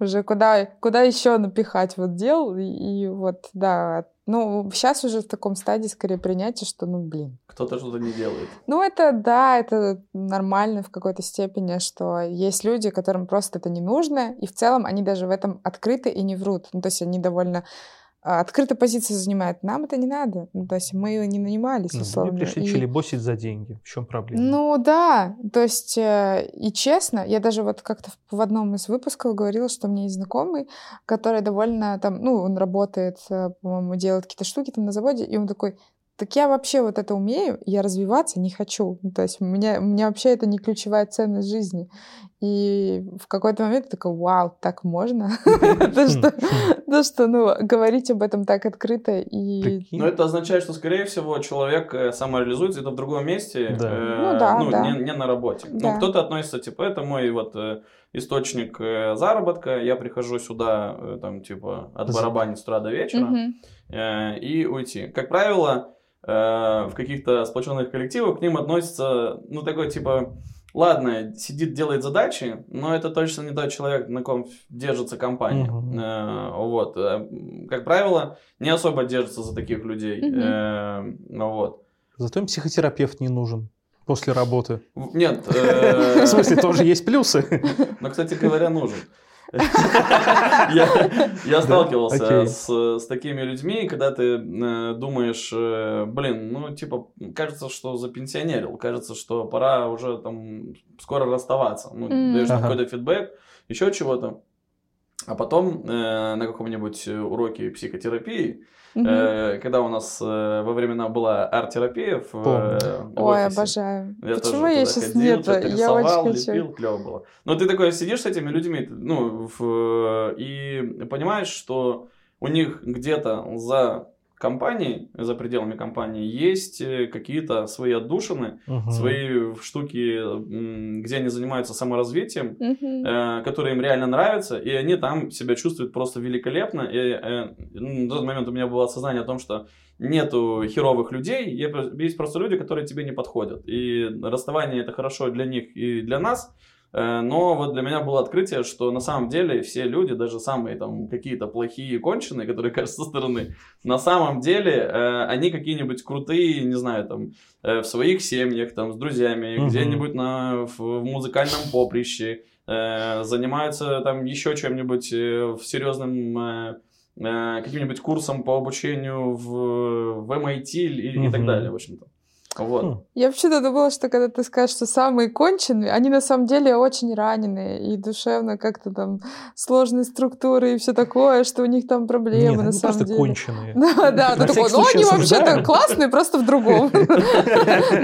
уже куда, куда еще напихать вот дел, и, и вот, да, ну, сейчас уже в таком стадии скорее принятия, что, ну, блин. Кто-то что-то не делает. Ну, это, да, это нормально в какой-то степени, что есть люди, которым просто это не нужно, и в целом они даже в этом открыты и не врут. Ну, то есть они довольно а, открытую позицию занимают. Нам это не надо. Ну, то есть мы не нанимались, Ну, условно. Вы пришли и- челебосить за деньги. В чем проблема? ну да, то есть, э, и честно, я даже вот как-то в- в одном из выпусков говорила, что у меня есть знакомый, который довольно там, ну, он работает, э, по-моему, делает какие-то штуки там на заводе, и он такой, так я вообще вот это умею, я развиваться не хочу. Ну, то есть у меня, у меня вообще это не ключевая ценность жизни. И в какой-то момент я такая, вау, так можно? То, что, то, что, ну, говорить об этом так открыто и... Но это означает, что, скорее всего, человек э, самореализуется это в другом месте, э, Ну да. Не, на работе. Ну, кто-то относится, типа, это мой вот э, источник заработка, я прихожу сюда, там, типа, отбарабанить с утра до вечера и уйти. Как правило, в каких-то сплоченных коллективах к ним относится, ну, такой, типа, ладно, сидит, делает задачи, но это точно не тот человек, на ком держится компания. Э, вот. Э, Как правило, не особо держится за таких людей. Э, ну вот. Зато им психотерапевт не нужен после работы. Нет. э, В смысле, тоже есть плюсы. Но, кстати говоря, нужен. Я сталкивался с такими людьми, когда ты э, думаешь, э, блин, ну, типа, кажется, что запенсионерил, кажется, что пора уже там скоро расставаться. Ну, даешь какой-то фидбэк, еще чего-то. А потом э, на каком-нибудь уроке психотерапии, э, когда у нас э, во времена была арт-терапия в, э, в Ой, офисе, обожаю. я Почему я сейчас ходил, нет? Я очень хочу. лепил, клево было. Но ты такой сидишь с этими людьми, ну, в- и понимаешь, что у них где-то за компанией, за пределами компании, есть э, какие-то свои отдушины, Мгм. свои штуки, м, где они занимаются саморазвитием, э, которые им реально нравятся, и они там себя чувствуют просто великолепно. И э, на тот момент у меня было осознание о том, что нету херовых людей, есть просто люди, которые тебе не подходят. И расставание это хорошо для них и для нас. Э, Но вот для меня было открытие, что на самом деле все люди, даже самые там какие-то плохие конченые, которые кажутся со стороны, на самом деле э, они какие-нибудь крутые, не знаю, там э, в своих семьях, там с друзьями, Мгм. где-нибудь на в, в музыкальном поприще, э, занимаются там еще чем-нибудь э, в серьезном э, э, каким-нибудь курсом по обучению в, в MIT и, и так далее, в общем-то. Вот. Хм. Я вообще-то думала, что когда ты скажешь, что самые конченые, они на самом деле очень раненые и душевно как-то там сложные структуры и все такое, что у них там проблемы Нет, на они самом просто деле. конченые. Да, да, ты такой, ну они вообще-то классные, просто в другом.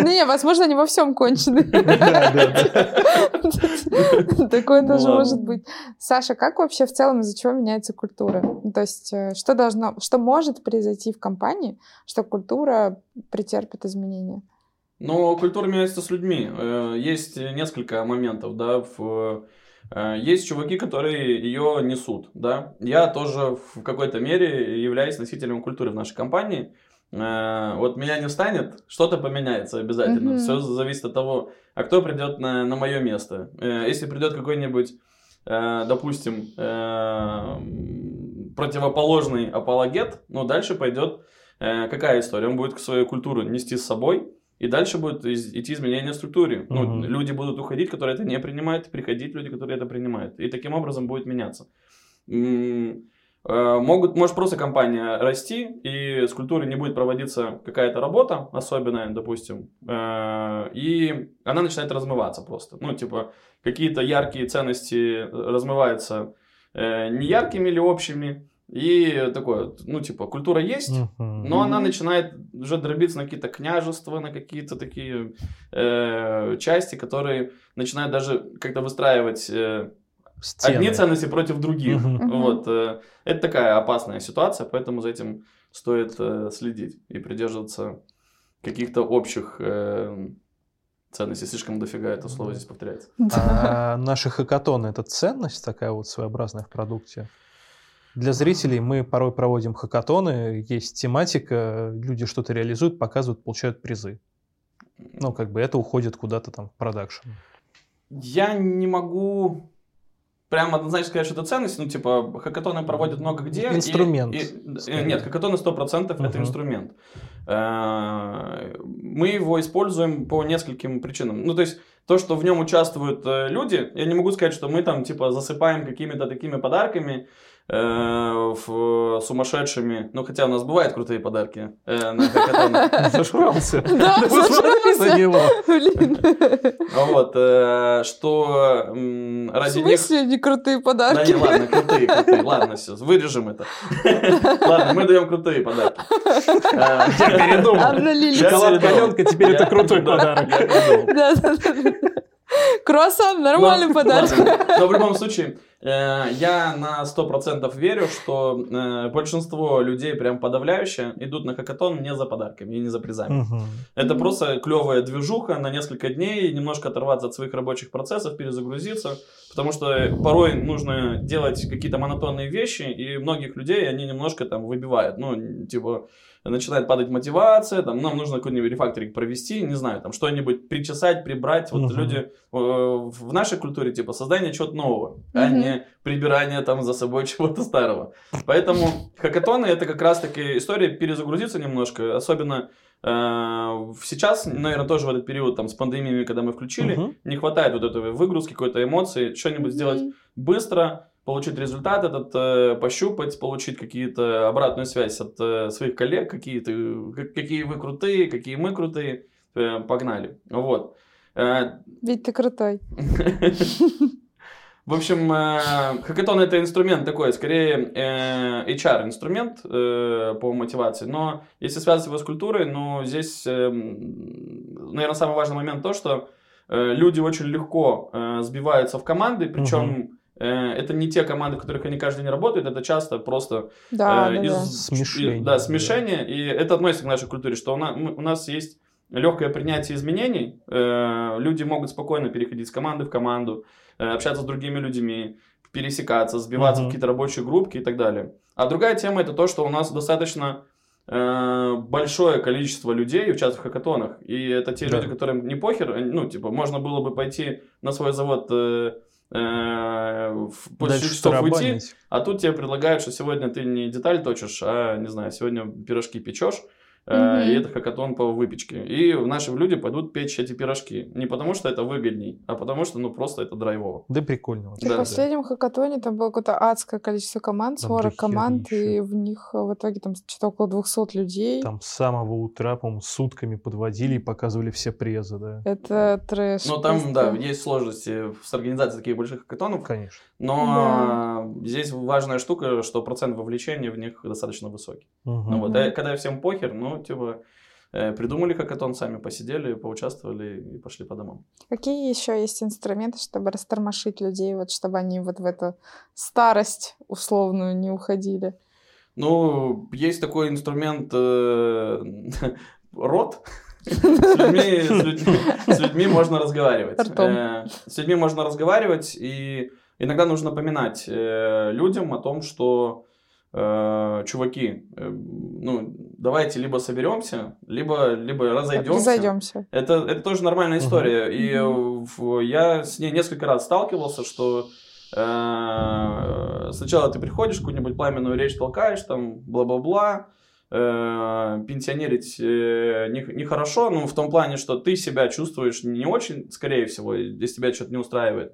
Не, возможно, они во всем конченые. Такое Ну тоже может быть. Саша, как вообще в целом из-за чего меняется культура? Ну, То есть, э, что должно, что может произойти в компании, что культура претерпит изменения? Но культура меняется с людьми. Э, Есть несколько моментов, да. в- э, Есть чуваки, которые ее несут, да. Я тоже в какой-то мере являюсь носителем культуры в нашей компании. Э, Вот меня не станет, что-то поменяется обязательно. Мгм. Все зависит от того, а кто придет на, на мое место. Если придет какой-нибудь, допустим, противоположный апологет, ну, дальше пойдет какая история? Он будет свою культуру нести с собой, и дальше будет из- идти изменение в структуре. Ну, Мгм. люди будут уходить, которые это не принимают, приходить люди, которые это принимают. И таким образом будет меняться. Э, Могут, может просто компания расти, и с культурой не будет проводиться какая-то работа особенная, допустим, э, и она начинает размываться просто. Ну, типа, какие-то яркие ценности размываются э, неяркими или общими, и такое, ну, типа, культура есть, Мгм. но она начинает уже дробиться на какие-то княжества, на какие-то такие э, части, которые начинают даже как-то выстраивать э, Стены. одни ценности против других. Мгм. Вот, э, это такая опасная ситуация, поэтому за этим стоит э, следить и придерживаться каких-то общих э, ценностей. Слишком дофига это слово здесь повторяется. А наши хакатоны это ценность такая вот своеобразная в продукте? Для зрителей мы порой проводим хакатоны, есть тематика, люди что-то реализуют, показывают, получают призы. Ну, как бы это уходит куда-то там в продакшн. Я не могу прямо однозначно сказать, что это ценность. Ну, типа, хакатоны проводят много где. и- Инструмент, и- э, скорее. нет, хакатоны 100% это Мгм. инструмент. Э, Мы его используем по нескольким причинам. Ну, то есть, то, что в нем участвуют э, люди, я не могу сказать, что мы там, типа, засыпаем какими-то такими подарками, э, в- сумасшедшими. Ну, хотя у нас бывают крутые подарки э, на хакатонах. Зашрался. Да, Посмотри на него. Блин. Вот, э, что В ради них... смысле не крутые Да подарки? не, ладно, крутые, крутые. Ладно, все, вырежем это. Ладно, мы даем крутые подарки. Э, Я передумал. Я Шоколад передумал. Аленка, теперь это крутой да, подарок. Да, да, да. Круассан, нормальный Но- подарок. ладно. Но в любом случае, э, я на 100% верю, что э, большинство людей, прям подавляющее, идут на хакатон не за подарками и не за призами. Мгм. Это просто клевая движуха на несколько дней, немножко оторваться от своих рабочих процессов, перезагрузиться, потому что порой нужно делать какие-то монотонные вещи, и многих людей они немножко там выбивают, ну, типа, начинает падать мотивация, там, нам нужно какой-нибудь рефакторинг провести, не знаю, там, что-нибудь причесать, прибрать, вот Мгм. люди э, в нашей культуре, типа, создание чего-то нового, а Мгм. не прибирание там за собой чего-то старого. Поэтому хакатоны это как раз-таки история перезагрузиться немножко, особенно э, сейчас, наверное, тоже в этот период там с пандемиями, когда мы включили, Мгм. не хватает вот этой выгрузки, какой-то эмоции, что-нибудь сделать Мгм. быстро, получить результат этот, э, пощупать, получить какие-то обратную связь от э, своих коллег, какие, ты, как- какие вы крутые, какие мы крутые, Э, погнали. Вот. Ведь ты крутой. В общем, хакатон это инструмент такой, скорее HR-инструмент э, по мотивации. Но если связывать его с культурой, ну, здесь, наверное, самый важный момент то, что люди очень легко сбиваются в команды, причем это не те команды, в которых они каждый день работают, это часто просто Да, э, да, из- да. Смешение, и- да, да. смешение. И это относится к нашей культуре, что у нас, мы- у нас есть легкое принятие изменений. Э, люди могут спокойно переходить с команды в команду, э, общаться с другими людьми, пересекаться, сбиваться Мгм. в какие-то рабочие группки и так далее. А другая тема это то, что у нас достаточно э, большое количество людей участвует в хакатонах. И это те Да. люди, которым не похер, они, ну, типа, можно было бы пойти на свой завод э, э, после Дальше часов уйти, а тут тебе предлагают, что сегодня ты не деталь точишь, а, не знаю, сегодня пирожки печешь, Мгм. и это хакатон по выпечке. И наши люди пойдут печь эти пирожки. Не потому, что это выгодней, а потому, что, ну, просто это драйвово. Да прикольно. вообще. В Да, да. последнем хакатоне там было какое-то адское количество команд, Там 40 дохера команд, и в них э, в итоге там что-то около 200 людей. Там с самого утра, по-моему, сутками подводили и показывали все презы, да. Это трэш. Ну, там, да, есть сложности с организацией таких больших хакатонов, Конечно. но э, здесь важная штука, что процент вовлечения в них достаточно высокий. Мгм. Ну, вот, а когда всем похер, ну, типа, э, придумали хакатон, сами посидели, поучаствовали и пошли по домам. Какие еще есть инструменты, чтобы растормошить людей, вот чтобы они вот в эту старость условную не уходили? Ну, есть такой инструмент э, рот. С людьми, с людьми- с людьми можно разговаривать. Э, С людьми можно разговаривать, и иногда нужно напоминать э, людям о том, что чуваки, э, ну, давайте либо соберемся, либо, либо разойдемся. Разойдемся. Это, это тоже нормальная история. И э, Мгм. в- я с ней несколько раз сталкивался, что э, сначала ты приходишь, какую-нибудь пламенную речь толкаешь, там, бла-бла-бла, э, пенсионерить э, не- нехорошо, ну, в том плане, что ты себя чувствуешь не очень, скорее всего, если тебя что-то не устраивает.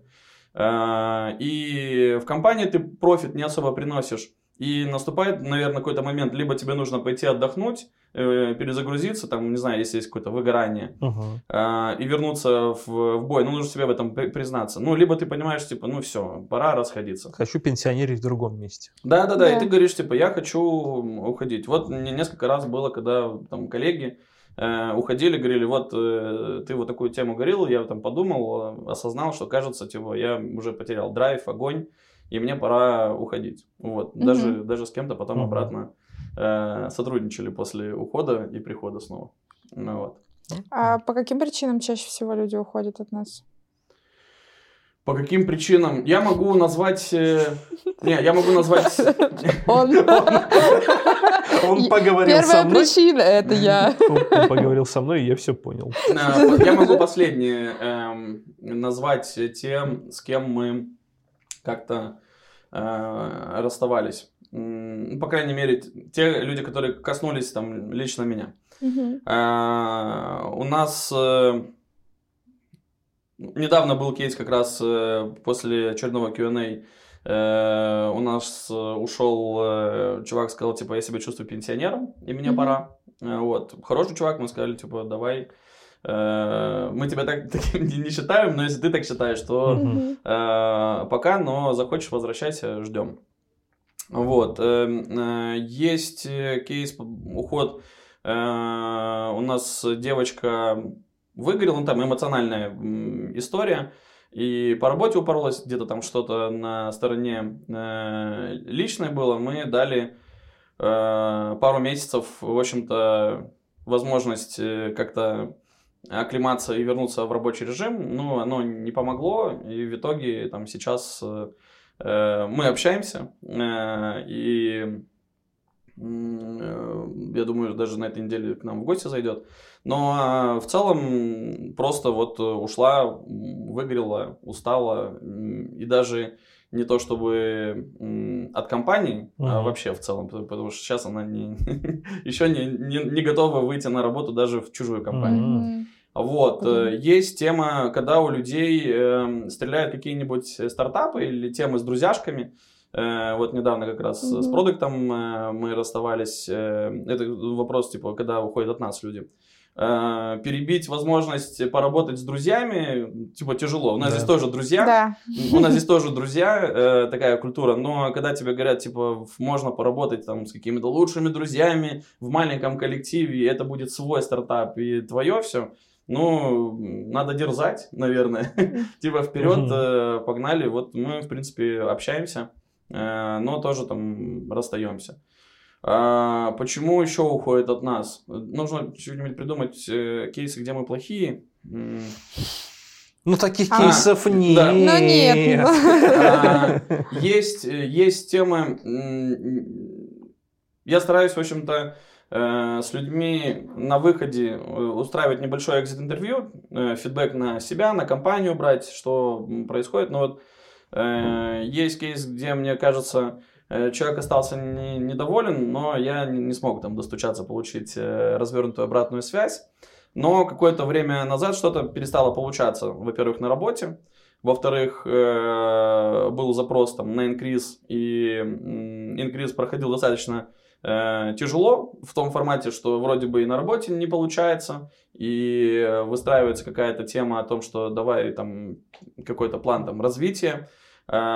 Э, и в компании ты профит не особо приносишь. И наступает, наверное, какой-то момент, либо тебе нужно пойти отдохнуть, э, перезагрузиться, там, не знаю, если есть какое-то выгорание, Мгм. а, и вернуться в, в бой. Ну, нужно себе в этом при- признаться. Ну, либо ты понимаешь, типа, ну все, пора расходиться. Хочу пенсионерить в другом месте. Да, да, да, и ты говоришь, типа, я хочу уходить. Вот мне несколько раз было, когда там коллеги э, уходили, говорили, вот э, ты вот такую тему говорил, я там подумал, э, осознал, что кажется, типа, я уже потерял драйв, огонь, и мне пора уходить. Вот, Мгм. даже, даже с кем-то потом Мгм. обратно э, сотрудничали после ухода и прихода снова. Ну, вот. А по каким причинам чаще всего люди уходят от нас? По каким причинам? Я могу назвать... э, Не, я могу назвать... Он. Он поговорил со Первая мной. причина — это я. Он поговорил со мной, и я все понял. Э, Я могу последнее эм, назвать тем, с кем мы как-то э, расставались. По крайней мере, те люди, которые коснулись там лично меня. Э, У нас э, недавно был кейс как раз э, после очередного Q&A. э, У нас ушел э, чувак, сказал, типа, я себя чувствую пенсионером, и мне пора. Вот. Хороший чувак, мы сказали, типа, давай, мы тебя так, таким не считаем, но если ты так считаешь, то. Э, пока, но захочешь, возвращайся, ждем. Вот. эм, э, Есть э, кейс, уход. Э, У нас девочка выгорела, ну там эмоциональная история. И по работе упоролась, где-то там что-то на стороне э, личное было. Мы дали э, пару месяцев, в общем-то, возможность э, как-то оклематься и вернуться в рабочий режим, но оно не помогло, и в итоге там сейчас э, мы общаемся, э, и э, я думаю, даже на этой неделе к нам в гости зайдет. Но э, в целом просто вот э, ушла, выгорела, устала, и даже не то чтобы м, от компании, а Мгм. вообще в целом, потому что сейчас она не, еще не, не, не готова выйти на работу даже в чужую компанию. Мгм. Вот, э, есть тема, когда у людей эм, стреляют какие-нибудь э, стартапы или темы с друзьяшками. Э, вот недавно как раз с Мгм. продуктом э, мы расставались. Э, это вопрос, типа, когда уходят от нас люди. Э, перебить возможность поработать с друзьями, типа тяжело. У нас Да. здесь тоже друзья, Да. у нас здесь тоже друзья, э, такая культура, но когда тебе говорят, типа, можно поработать там с какими-то лучшими друзьями в маленьком коллективе, и это будет свой стартап и твое все, ну, надо дерзать, наверное. Типа, вперед, э, погнали. Вот мы, в принципе, общаемся, э, но тоже там расстаемся. А, почему еще уходит от нас? Нужно что-нибудь придумать, э, кейсы, где мы плохие. Ну, таких А, кейсов нет. да. Ну нет. А, Есть, э, есть темы. Я стараюсь, в общем-то, э, с людьми на выходе э, устраивать небольшое экзит-интервью, фидбэк на себя, на компанию брать, что происходит. Но вот э, есть кейс, где, мне кажется, человек остался не- недоволен, но я не, смог там достучаться, получить э, развернутую обратную связь. Но какое-то время назад что-то перестало получаться, во-первых, на работе, во-вторых, э, был запрос там на инкриз, и инкриз проходил достаточно э, тяжело в том формате, что вроде бы и на работе не получается, и э, выстраивается какая-то тема о том, что давай там какой-то план там развития э,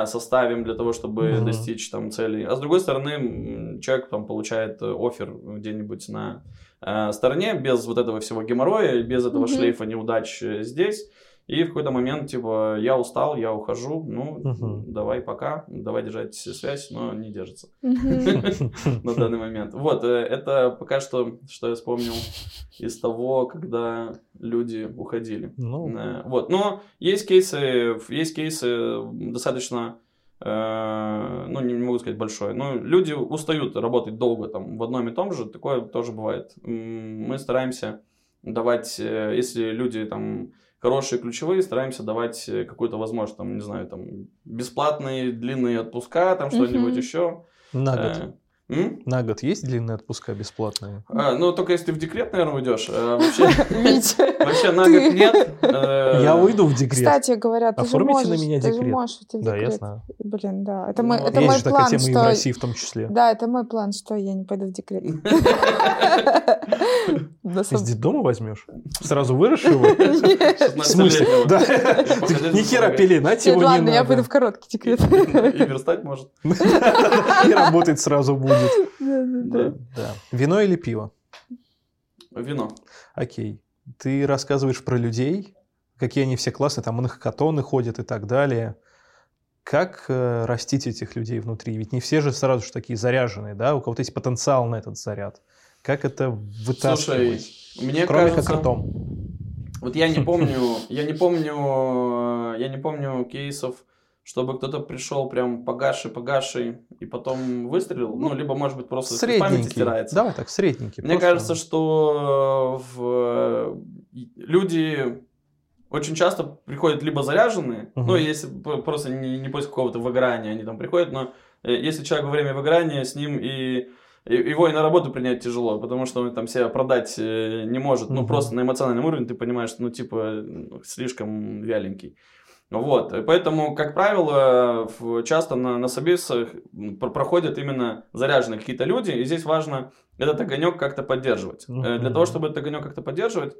составим для того, чтобы Мгм. достичь там целей. А с другой стороны, человек там получает э, офер где-нибудь на э, стороне без вот этого всего геморроя, без этого Мгм. шлейфа неудач э, здесь. И в какой-то момент, типа, я устал, я ухожу, ну, Мгм. давай пока, давай держать связь, но не держится на данный момент. Вот, э, это пока что, что я вспомнил из того, когда люди уходили. Ну, Э, Вот, но есть кейсы, есть кейсы достаточно, э, ну, не могу сказать большой, но люди устают работать долго там в одном и том же, такое тоже бывает. Мы стараемся давать, если люди там хорошие ключевые, стараемся давать э, какую-то возможность, там, не знаю, там, бесплатные длинные отпуска, там, что-нибудь еще. на год. М? На год есть длинные отпуска бесплатные? А, ну, только если ты в декрет, наверное, уйдешь. А вообще, вообще на ты- год нет. Э, Я уйду в декрет. Кстати говоря, ты же Оформите на можешь, меня ты же декрет. можешь уйти в да, я декрет. знаю. Блин, да. Это Ну, мой, мой же такая план, тема и в что... России в том числе. Да, это мой план, что я не пойду в декрет. Из детдома возьмешь? Сразу вырежешь его? В смысле? 16-летнего. Да. Ни хера пеленать Нет, его не ладно, я пойду в короткий декрет. И верстать может. И работать сразу будет. Да-да-да. Да. Вино или пиво? Вино. Окей. Ты рассказываешь про людей, какие они все классные, там на хакатоны ходят и так далее. Как э, растить этих людей внутри? Ведь не все же сразу же такие заряженные, да? У кого-то есть потенциал на этот заряд. Как это вытаскивать? Слушай, мне Кроме кажется... хакатон. Вот я не помню, я не помню, я не помню кейсов, чтобы кто-то пришел прям погаший, погаший и потом выстрелил. Ну, либо, может быть, просто Средненький. стирается. Давай так, средненький. Мне просто. кажется, что э, в... люди очень часто приходят либо заряженные, Мгм. ну, если просто не, не после какого-то выгорания они там приходят, но э, если человек во время выгорания, с ним и его и на работу принять тяжело, потому что он там себя продать э, не может. Ну, Мгм. просто на эмоциональном уровне ты понимаешь, что, ну, типа, ну, слишком вяленький. Вот, и поэтому, как правило, часто на, на собесах проходят именно заряженные какие-то люди, и здесь важно этот огонек как-то поддерживать. Э, Для того, чтобы этот огонек как-то поддерживать,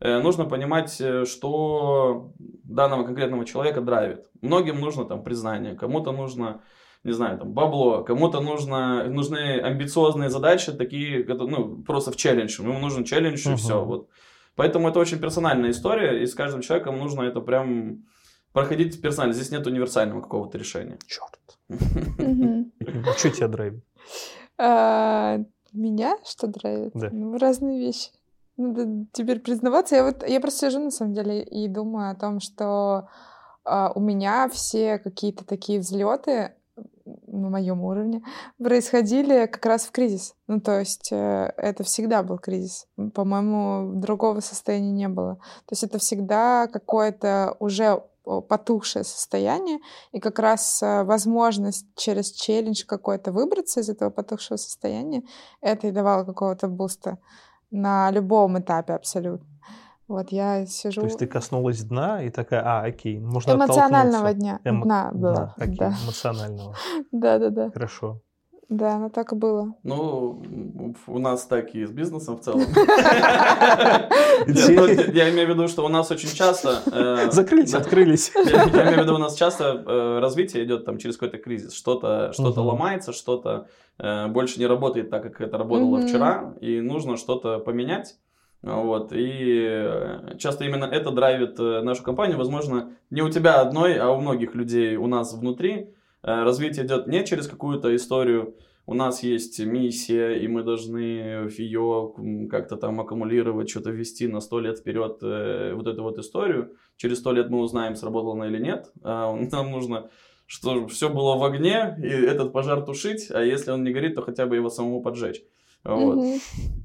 э, нужно понимать, э, что данного конкретного человека драйвит. Многим нужно там признание, кому-то нужно, не знаю, там бабло, кому-то нужно, нужны амбициозные задачи, такие, ну, просто в челлендж. Ему нужен челлендж и Мгм. все. Вот. Поэтому это очень персональная история, и с каждым человеком нужно это прям проходить персонально. Здесь нет универсального какого-то решения. Черт. Что тебя драйвит? А, Меня что драйвит? Ну, разные вещи. Надо теперь признаваться. Я вот я просто сижу на самом деле и думаю о том, что а, у меня все какие-то такие взлеты на моем уровне происходили как раз в кризис. Ну, то есть э, это всегда был кризис. По-моему, другого состояния не было. То есть это всегда какое-то уже потухшее состояние, и как раз э, возможность через челлендж какой-то выбраться из этого потухшего состояния, это и давало какого-то буста на любом этапе абсолютно. Вот я сижу... То есть ты коснулась дна и такая, а, окей, можно Эмоционального дня. Эмо- Дна, Да, да, окей, да. эмоционального. Да, да, да. Хорошо. Да, ну так и было. Ну, у нас так и с бизнесом в целом. Ну, я имею в виду, что у нас очень часто... э, Закрылись, открылись. Я имею в виду, у нас часто э, развитие идет там через какой-то кризис. Что-то ломается, что-то э, больше не работает так, как это работало вчера, и нужно что-то поменять. Вот, и часто именно это драйвит нашу компанию. Возможно, не у тебя одной, а у многих людей у нас внутри. Э, Развитие идет не через какую-то историю. У нас есть миссия, и мы должны ее как-то там аккумулировать, что-то вести на сто лет вперед э, вот эту вот историю. Через сто лет мы узнаем, сработало она или нет. А нам нужно, что все было в огне, и этот пожар тушить, а если он не горит, то хотя бы его самому поджечь. Вот. Мгм.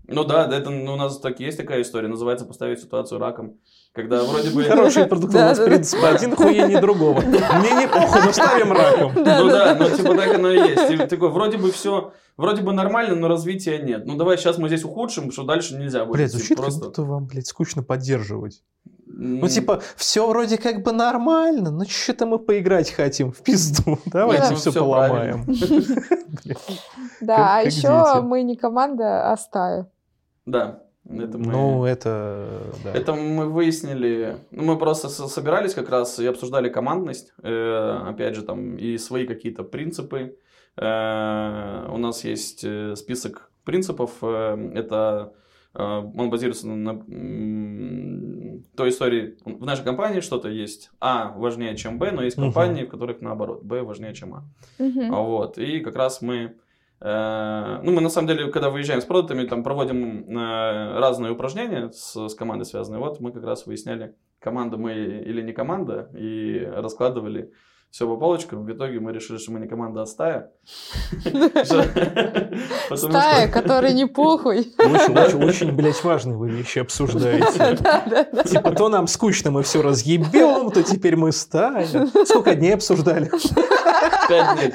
Ну да, это ну, у нас так есть такая история, называется поставить ситуацию раком. Когда вроде бы... Хороший продукт у нас да, да. принцип. Один хуйнее другого. Мне не похуй, но ставим раком. Ну да, ну типа так оно и есть. И такой, вроде бы все, вроде бы нормально, но развития нет. Ну давай сейчас мы здесь ухудшим, что дальше нельзя будет. Блядь, звучит как просто... будто вам, блядь, скучно поддерживать. Ну, типа, все вроде как бы нормально, но что-то мы поиграть хотим в пизду. Давайте Ну, все всё поломаем. Да, Как- а как еще мы не команда, а стая. Да, это мы... Ну, это... да. Это мы выяснили, ну, мы просто со- собирались как раз и обсуждали командность, э, опять же, там, и свои какие-то принципы. Э, у нас есть э, список принципов, э, это, э, он базируется на, м, той истории, в нашей компании что-то есть А важнее, чем Б, но есть компании, в которых наоборот, Б важнее, чем А. А Вот, и как раз мы, ну, мы на самом деле, когда выезжаем с продуктами, там проводим э, разные упражнения с, с командой связанные. Вот мы как раз выясняли, команда мы или не команда, и раскладывали все по полочкам. В итоге мы решили, что мы не команда, а стая. Стая, которой не похуй. Очень, очень, очень, блядь, важные вы вещи обсуждаете. Да, да, да. Типа, то нам скучно, мы все разъебем, то теперь мы стая. Сколько дней обсуждали? Пять дней.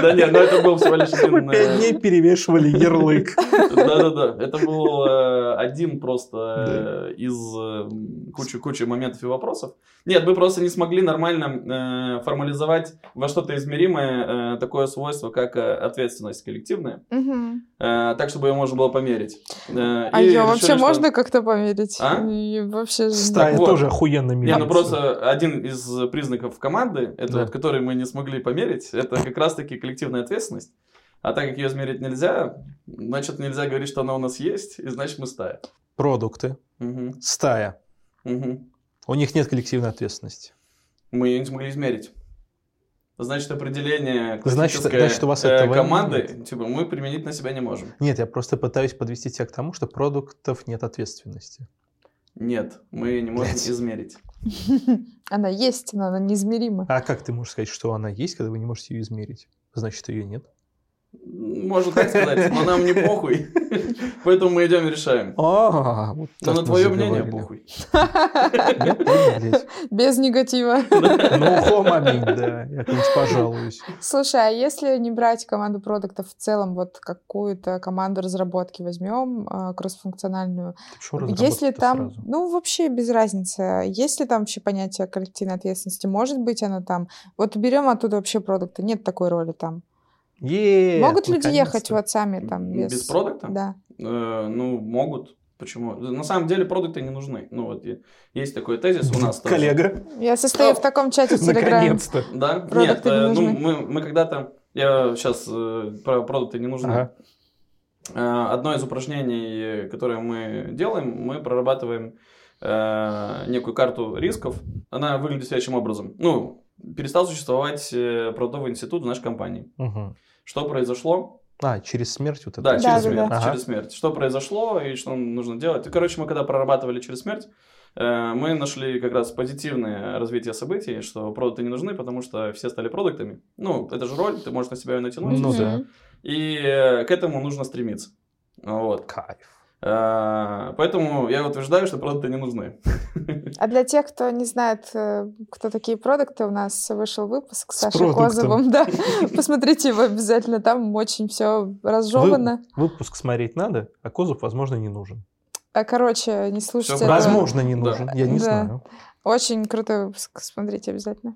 Да нет, ну это был всего лишь один... Пять э, дней перевешивали ярлык. Да-да-да, это был э, один просто э, из э, кучи, кучи моментов и вопросов. Нет, мы просто не смогли нормально э, формализовать во что-то измеримое э, такое свойство, как э, ответственность коллективная, Мгм. э, так, чтобы ее можно было померить. Э, А ее решили, вообще что- можно как-то померить? А? И вообще... же- Стая вот. тоже охуенно Не, меряется. ну просто один из признаков команды, это Да. вот, который мы не смогли померить, это как раз-таки коллективная ответственность. А так как ее измерить нельзя, значит нельзя говорить, что она у нас есть, и значит мы стая. Продукты. Мгм. Стая. Мгм. У них нет коллективной ответственности. Мы ее не смогли измерить. Значит, определение Значит- классической значит, у вас э, команды, нет. типа, мы применить на себя не можем. Нет, я просто пытаюсь подвести тебя к тому, что продуктов нет ответственности. Нет, мы не можем Блядь. измерить. Она есть, но она неизмерима. А как ты можешь сказать, что она есть, когда вы не можете ее измерить? Значит, ее нет. Можно так сказать, но нам не похуй. Поэтому мы идем и решаем. А, вот Но так на твое мнение похуй. Без негатива. Ну, хом аминь, да. Я как-нибудь пожалуюсь. Слушай, а если не брать команду продуктов в целом, вот какую-то команду разработки возьмем, а, кроссфункциональную, если там, ну вообще без разницы, есть ли там вообще понятие коллективной ответственности, может быть оно там, вот берем оттуда вообще продукты, нет такой роли там. Могут люди ехать вот сами там без... Без продукта? Да. Э, Ну, могут. Почему? На самом деле продукты не нужны. Ну вот есть такой тезис у нас. Коллега, Я состою в таком чате в Телеграме. наконец-то. Да? Продукты Нет, не э, ну мы, мы когда-то, я сейчас про продукты не нужны. Ага. Э, Одно из упражнений, которое мы делаем, мы прорабатываем э, некую карту рисков. Она выглядит следующим образом. Ну, перестал существовать э, продуктовый институт в нашей компании. Мгм. Что произошло? А, через смерть вот это? Да, Да, через да, смерть. да. Через смерть. Что произошло и что нужно делать. И, короче, мы когда прорабатывали через смерть, э, мы нашли как раз позитивное развитие событий, что продукты не нужны, потому что все стали продуктами. Ну, это же роль, ты можешь на себя ее натянуть. Ну да. И э, к этому нужно стремиться. Вот. Кайф. Э, Поэтому я утверждаю, что продукты не нужны. А для тех, кто не знает, э, кто такие продукты, у нас вышел выпуск с С Сашей продуктом. Козовым. Да. Посмотрите его обязательно, там очень все разжевано. Выпуск смотреть надо, а Козов, возможно, не нужен. А, Короче, не слушайте. Возможно, не Да. нужен. Я не Да. знаю. Очень крутой выпуск, смотрите обязательно.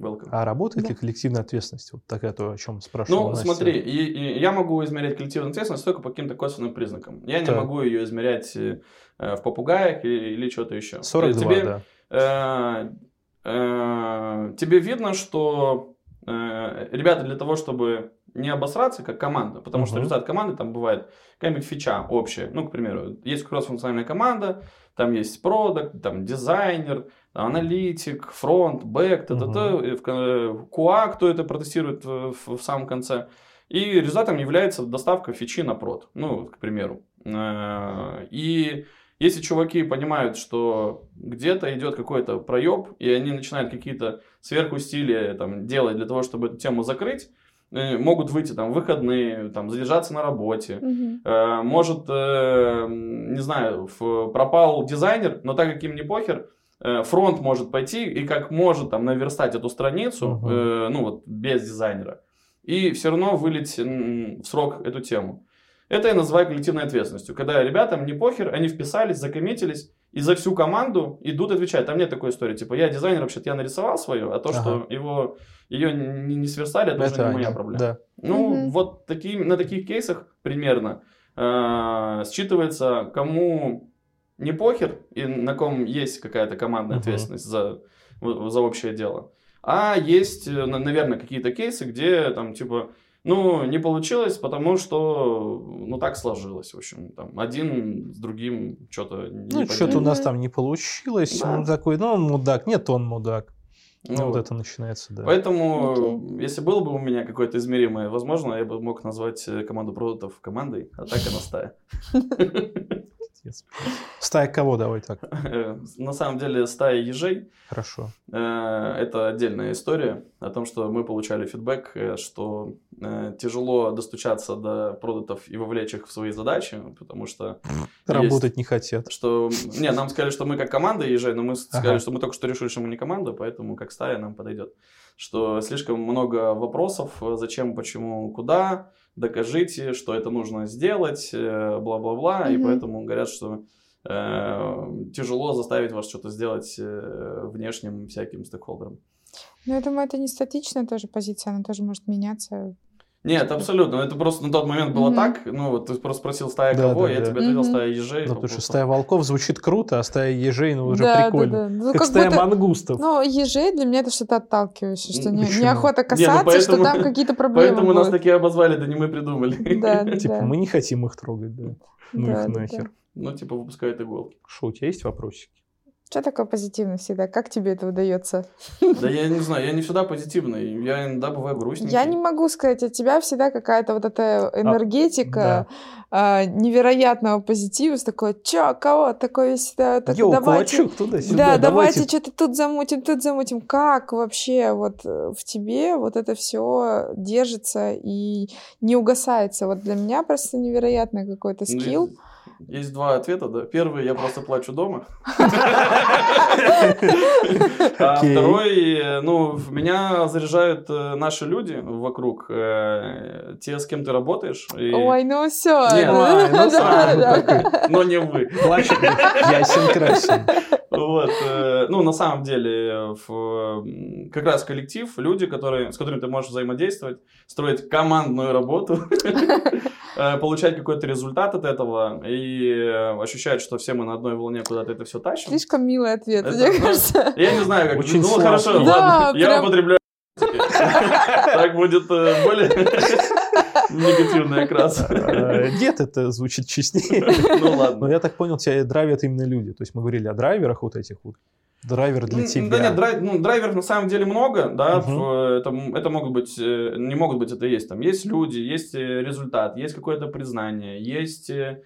Welcome. А работает Да. ли коллективная ответственность? Вот такая то, о чем спрашивал Ну, Настя. смотри, и, и я могу измерять коллективную ответственность только по каким-то косвенным признакам. Я не Так. могу ее измерять э, в попугаях или, или что-то еще. 42, Тебе, да. э, э, тебе видно, что э, ребята для того, чтобы не обосраться как команда, потому что Мгм. результат команды там бывает какая-нибудь фича общая. Ну, к примеру, есть кроссфункциональная команда, там есть продукт, там дизайнер, аналитик, фронт, бэк, т.т. Ко- QA, кто это протестирует э, в, в самом конце. И результатом является доставка фичи на прод, ну, к примеру. Э, И если чуваки понимают, что где-то идет какой-то проеб, и они начинают какие-то сверхусилия там, делать для того, чтобы эту тему закрыть, могут выйти там в выходные, там, задержаться на работе. Э, Может, э, не знаю, пропал дизайнер, но так как им не похер, э, фронт может пойти и как может там наверстать эту страницу, э, ну вот без дизайнера, и все равно вылить в срок эту тему. Это я называю коллективной ответственностью. Когда ребятам не похер, они вписались, закоммитились, и за всю команду идут отвечать. Там нет такой истории, типа, я дизайнер, вообще-то я нарисовал свое, а то, что его, ее не, не сверстали, это, уже не моя проблема. Да. Ну, Мгм. вот такие, на таких кейсах примерно э, считывается, кому не похер и на ком есть какая-то командная Мгм. ответственность за, за общее дело. А есть, э, на- наверное, какие-то кейсы, где там типа, ну, не получилось, потому что, ну, так сложилось, в общем, там, один с другим что-то не Ну, что-то у нас там не получилось. Да. Он такой, ну, он мудак. Нет, он мудак. Ну, Ну, вот вот. это начинается, да. Поэтому, если было бы у меня какое-то измеримое, возможно, я бы мог назвать э, команду продуктов командой, а так она стая. Пиздец. Стая кого? Давай так. На самом деле стая ежей Хорошо. э, это отдельная история о том, что мы получали фидбэк, э, что э, тяжело достучаться до продуктов и вовлечь их в свои задачи, потому что Работать не хотят. что... Не, нам сказали, что мы как команда ежей, но мы сказали, Ага. что мы только что решили, что мы не команда, поэтому как стая нам подойдет. Что слишком много вопросов, зачем, почему, куда, докажите, что это нужно сделать, э, бла-бла-бла, и Мгм. поэтому говорят, что э, тяжело заставить вас что-то сделать э, внешним всяким стейкхолдерам. Ну, я думаю, это не статичная тоже позиция, она тоже может меняться. Нет, абсолютно. Это просто на тот момент было Мгм. так. Ну, вот ты просто спросил стая Да, кого, да, я да. тебе ответил Мгм. стая ежей. Ну, потому что стая волков звучит круто, а стая ежей, ну, уже Да, да, прикольно. да. Ну, Как, как стая будто- мангустов. Ну, ежей для меня это что-то отталкивающее, что не, неохота Не, ну касаться, поэтому- что там какие-то проблемы Поэтому нас будут. такие обозвали, да не мы придумали. Да, да, Типа, да. мы не хотим их трогать, да. Ну Да, их да, да. нахер. Ну, типа, выпускают иголки. Что, у тебя есть вопросики? Что такое позитивно всегда? Как тебе это удается? Да я не знаю, я не всегда позитивный. Я иногда бываю грустненький. Я не могу сказать, от тебя всегда какая-то вот эта энергетика да. а, невероятного позитива, с такой, чё, кого? Такой всегда, так, Йоу, давайте, кулачок туда-сюда, да, давайте. давайте что-то тут замутим, тут замутим. Как вообще вот э, в тебе вот это все держится и не угасается? Вот для меня просто невероятный какой-то Ну, скилл. Есть, есть два ответа, да. Первый, я просто плачу дома. А второй, ну, меня заряжают э, наши люди вокруг, э, те, с кем ты работаешь. и- Ой, ну все. Ну Но не вы. Плачет ясен красен. Вот, э, ну, на самом деле, в, как раз коллектив, люди, которые, с которыми ты можешь взаимодействовать, строить командную работу, э, получать какой-то результат от этого и ощущать, что все мы на одной волне куда-то это все тащим. Слишком милый ответ, Это, мне ну, кажется. Я не знаю, как... Очень ну, хорошо, Да, ладно, я прям- употребляю... Так будет э, более негативный окрас. Э, Нет, это звучит честнее. Ну Но ладно. я так понял, тебя драйвят именно люди. То есть мы говорили о драйверах вот этих вот. Драйвер для тебя. Да нет, драй- ну, драйверов на самом деле много, да, в- это, это могут быть, э, не могут быть, это есть, там, есть люди, есть результат, есть какое-то признание, есть, э,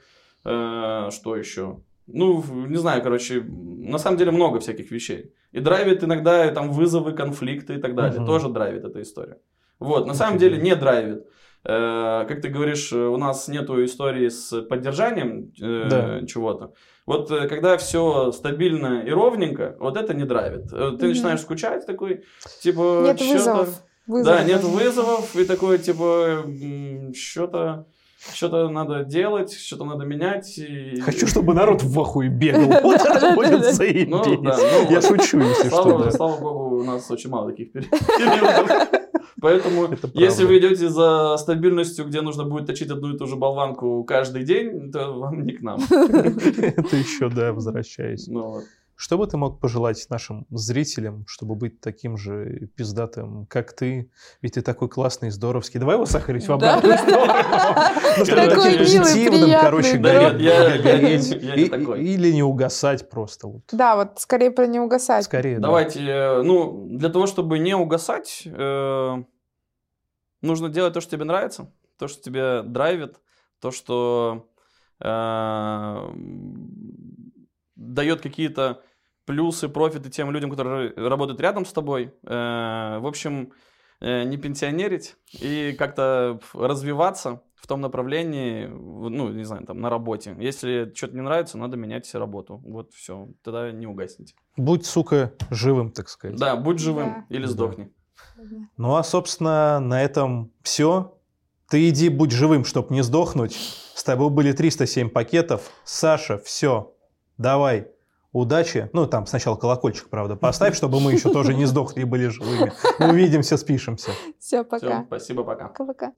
что еще, ну, не знаю, короче, на самом деле много всяких вещей. И драйвит иногда там вызовы, конфликты и так далее, Мгм. тоже драйвит эта история. Вот, на самом деле не драйвит. Э, Как ты говоришь, э, у нас нету истории с поддержанием э, Да. чего-то. Вот когда все стабильно и ровненько, вот это не драйвит. Ты Мгм. начинаешь скучать такой, типа... Нет чё-то- вызовов. Да, Вызовов нет вызовов, и такой, типа, что-то... что-то надо делать, что-то надо менять. И... Хочу, чтобы народ в ахуе бегал. Вот это будет заебись. Я шучу, если что. Слава, богу, у нас очень мало таких пери- периодов. Поэтому, Это если вы идете за стабильностью, где нужно будет точить одну и ту же болванку каждый день, то вам не к нам. Это еще, да, возвращаясь. Ну. Что бы ты мог пожелать нашим зрителям, чтобы быть таким же пиздатым, как ты? Ведь ты такой классный, здоровский. Давай его сахарить в обратную сторону. Ну, Такой милый, короче, да. гореть. Или не угасать просто. вот. Да, вот скорее про не угасать. Скорее, да. Давайте, э, ну, для того, чтобы не угасать, э, нужно делать то, что тебе нравится, то, что тебя драйвит, то, что э, дает какие-то плюсы, профиты тем людям, которые работают рядом с тобой. Э, в общем, э, не пенсионерить и как-то развиваться в том направлении, ну, не знаю, там, на работе. Если что-то не нравится, надо менять работу. Вот все, тогда не угаснете. Будь, сука, живым, так сказать. Да, будь живым Да. или Да. Ну, а, собственно, на этом все. Ты иди, будь живым, чтобы не сдохнуть. С тобой были 307 пакетов. Саша, все. Давай. Удачи. Ну, там сначала колокольчик, правда, поставь, чтобы мы еще тоже не сдохли и были живыми. Увидимся, спишемся. Все, Все, пока. спасибо, пока. Пока-пока.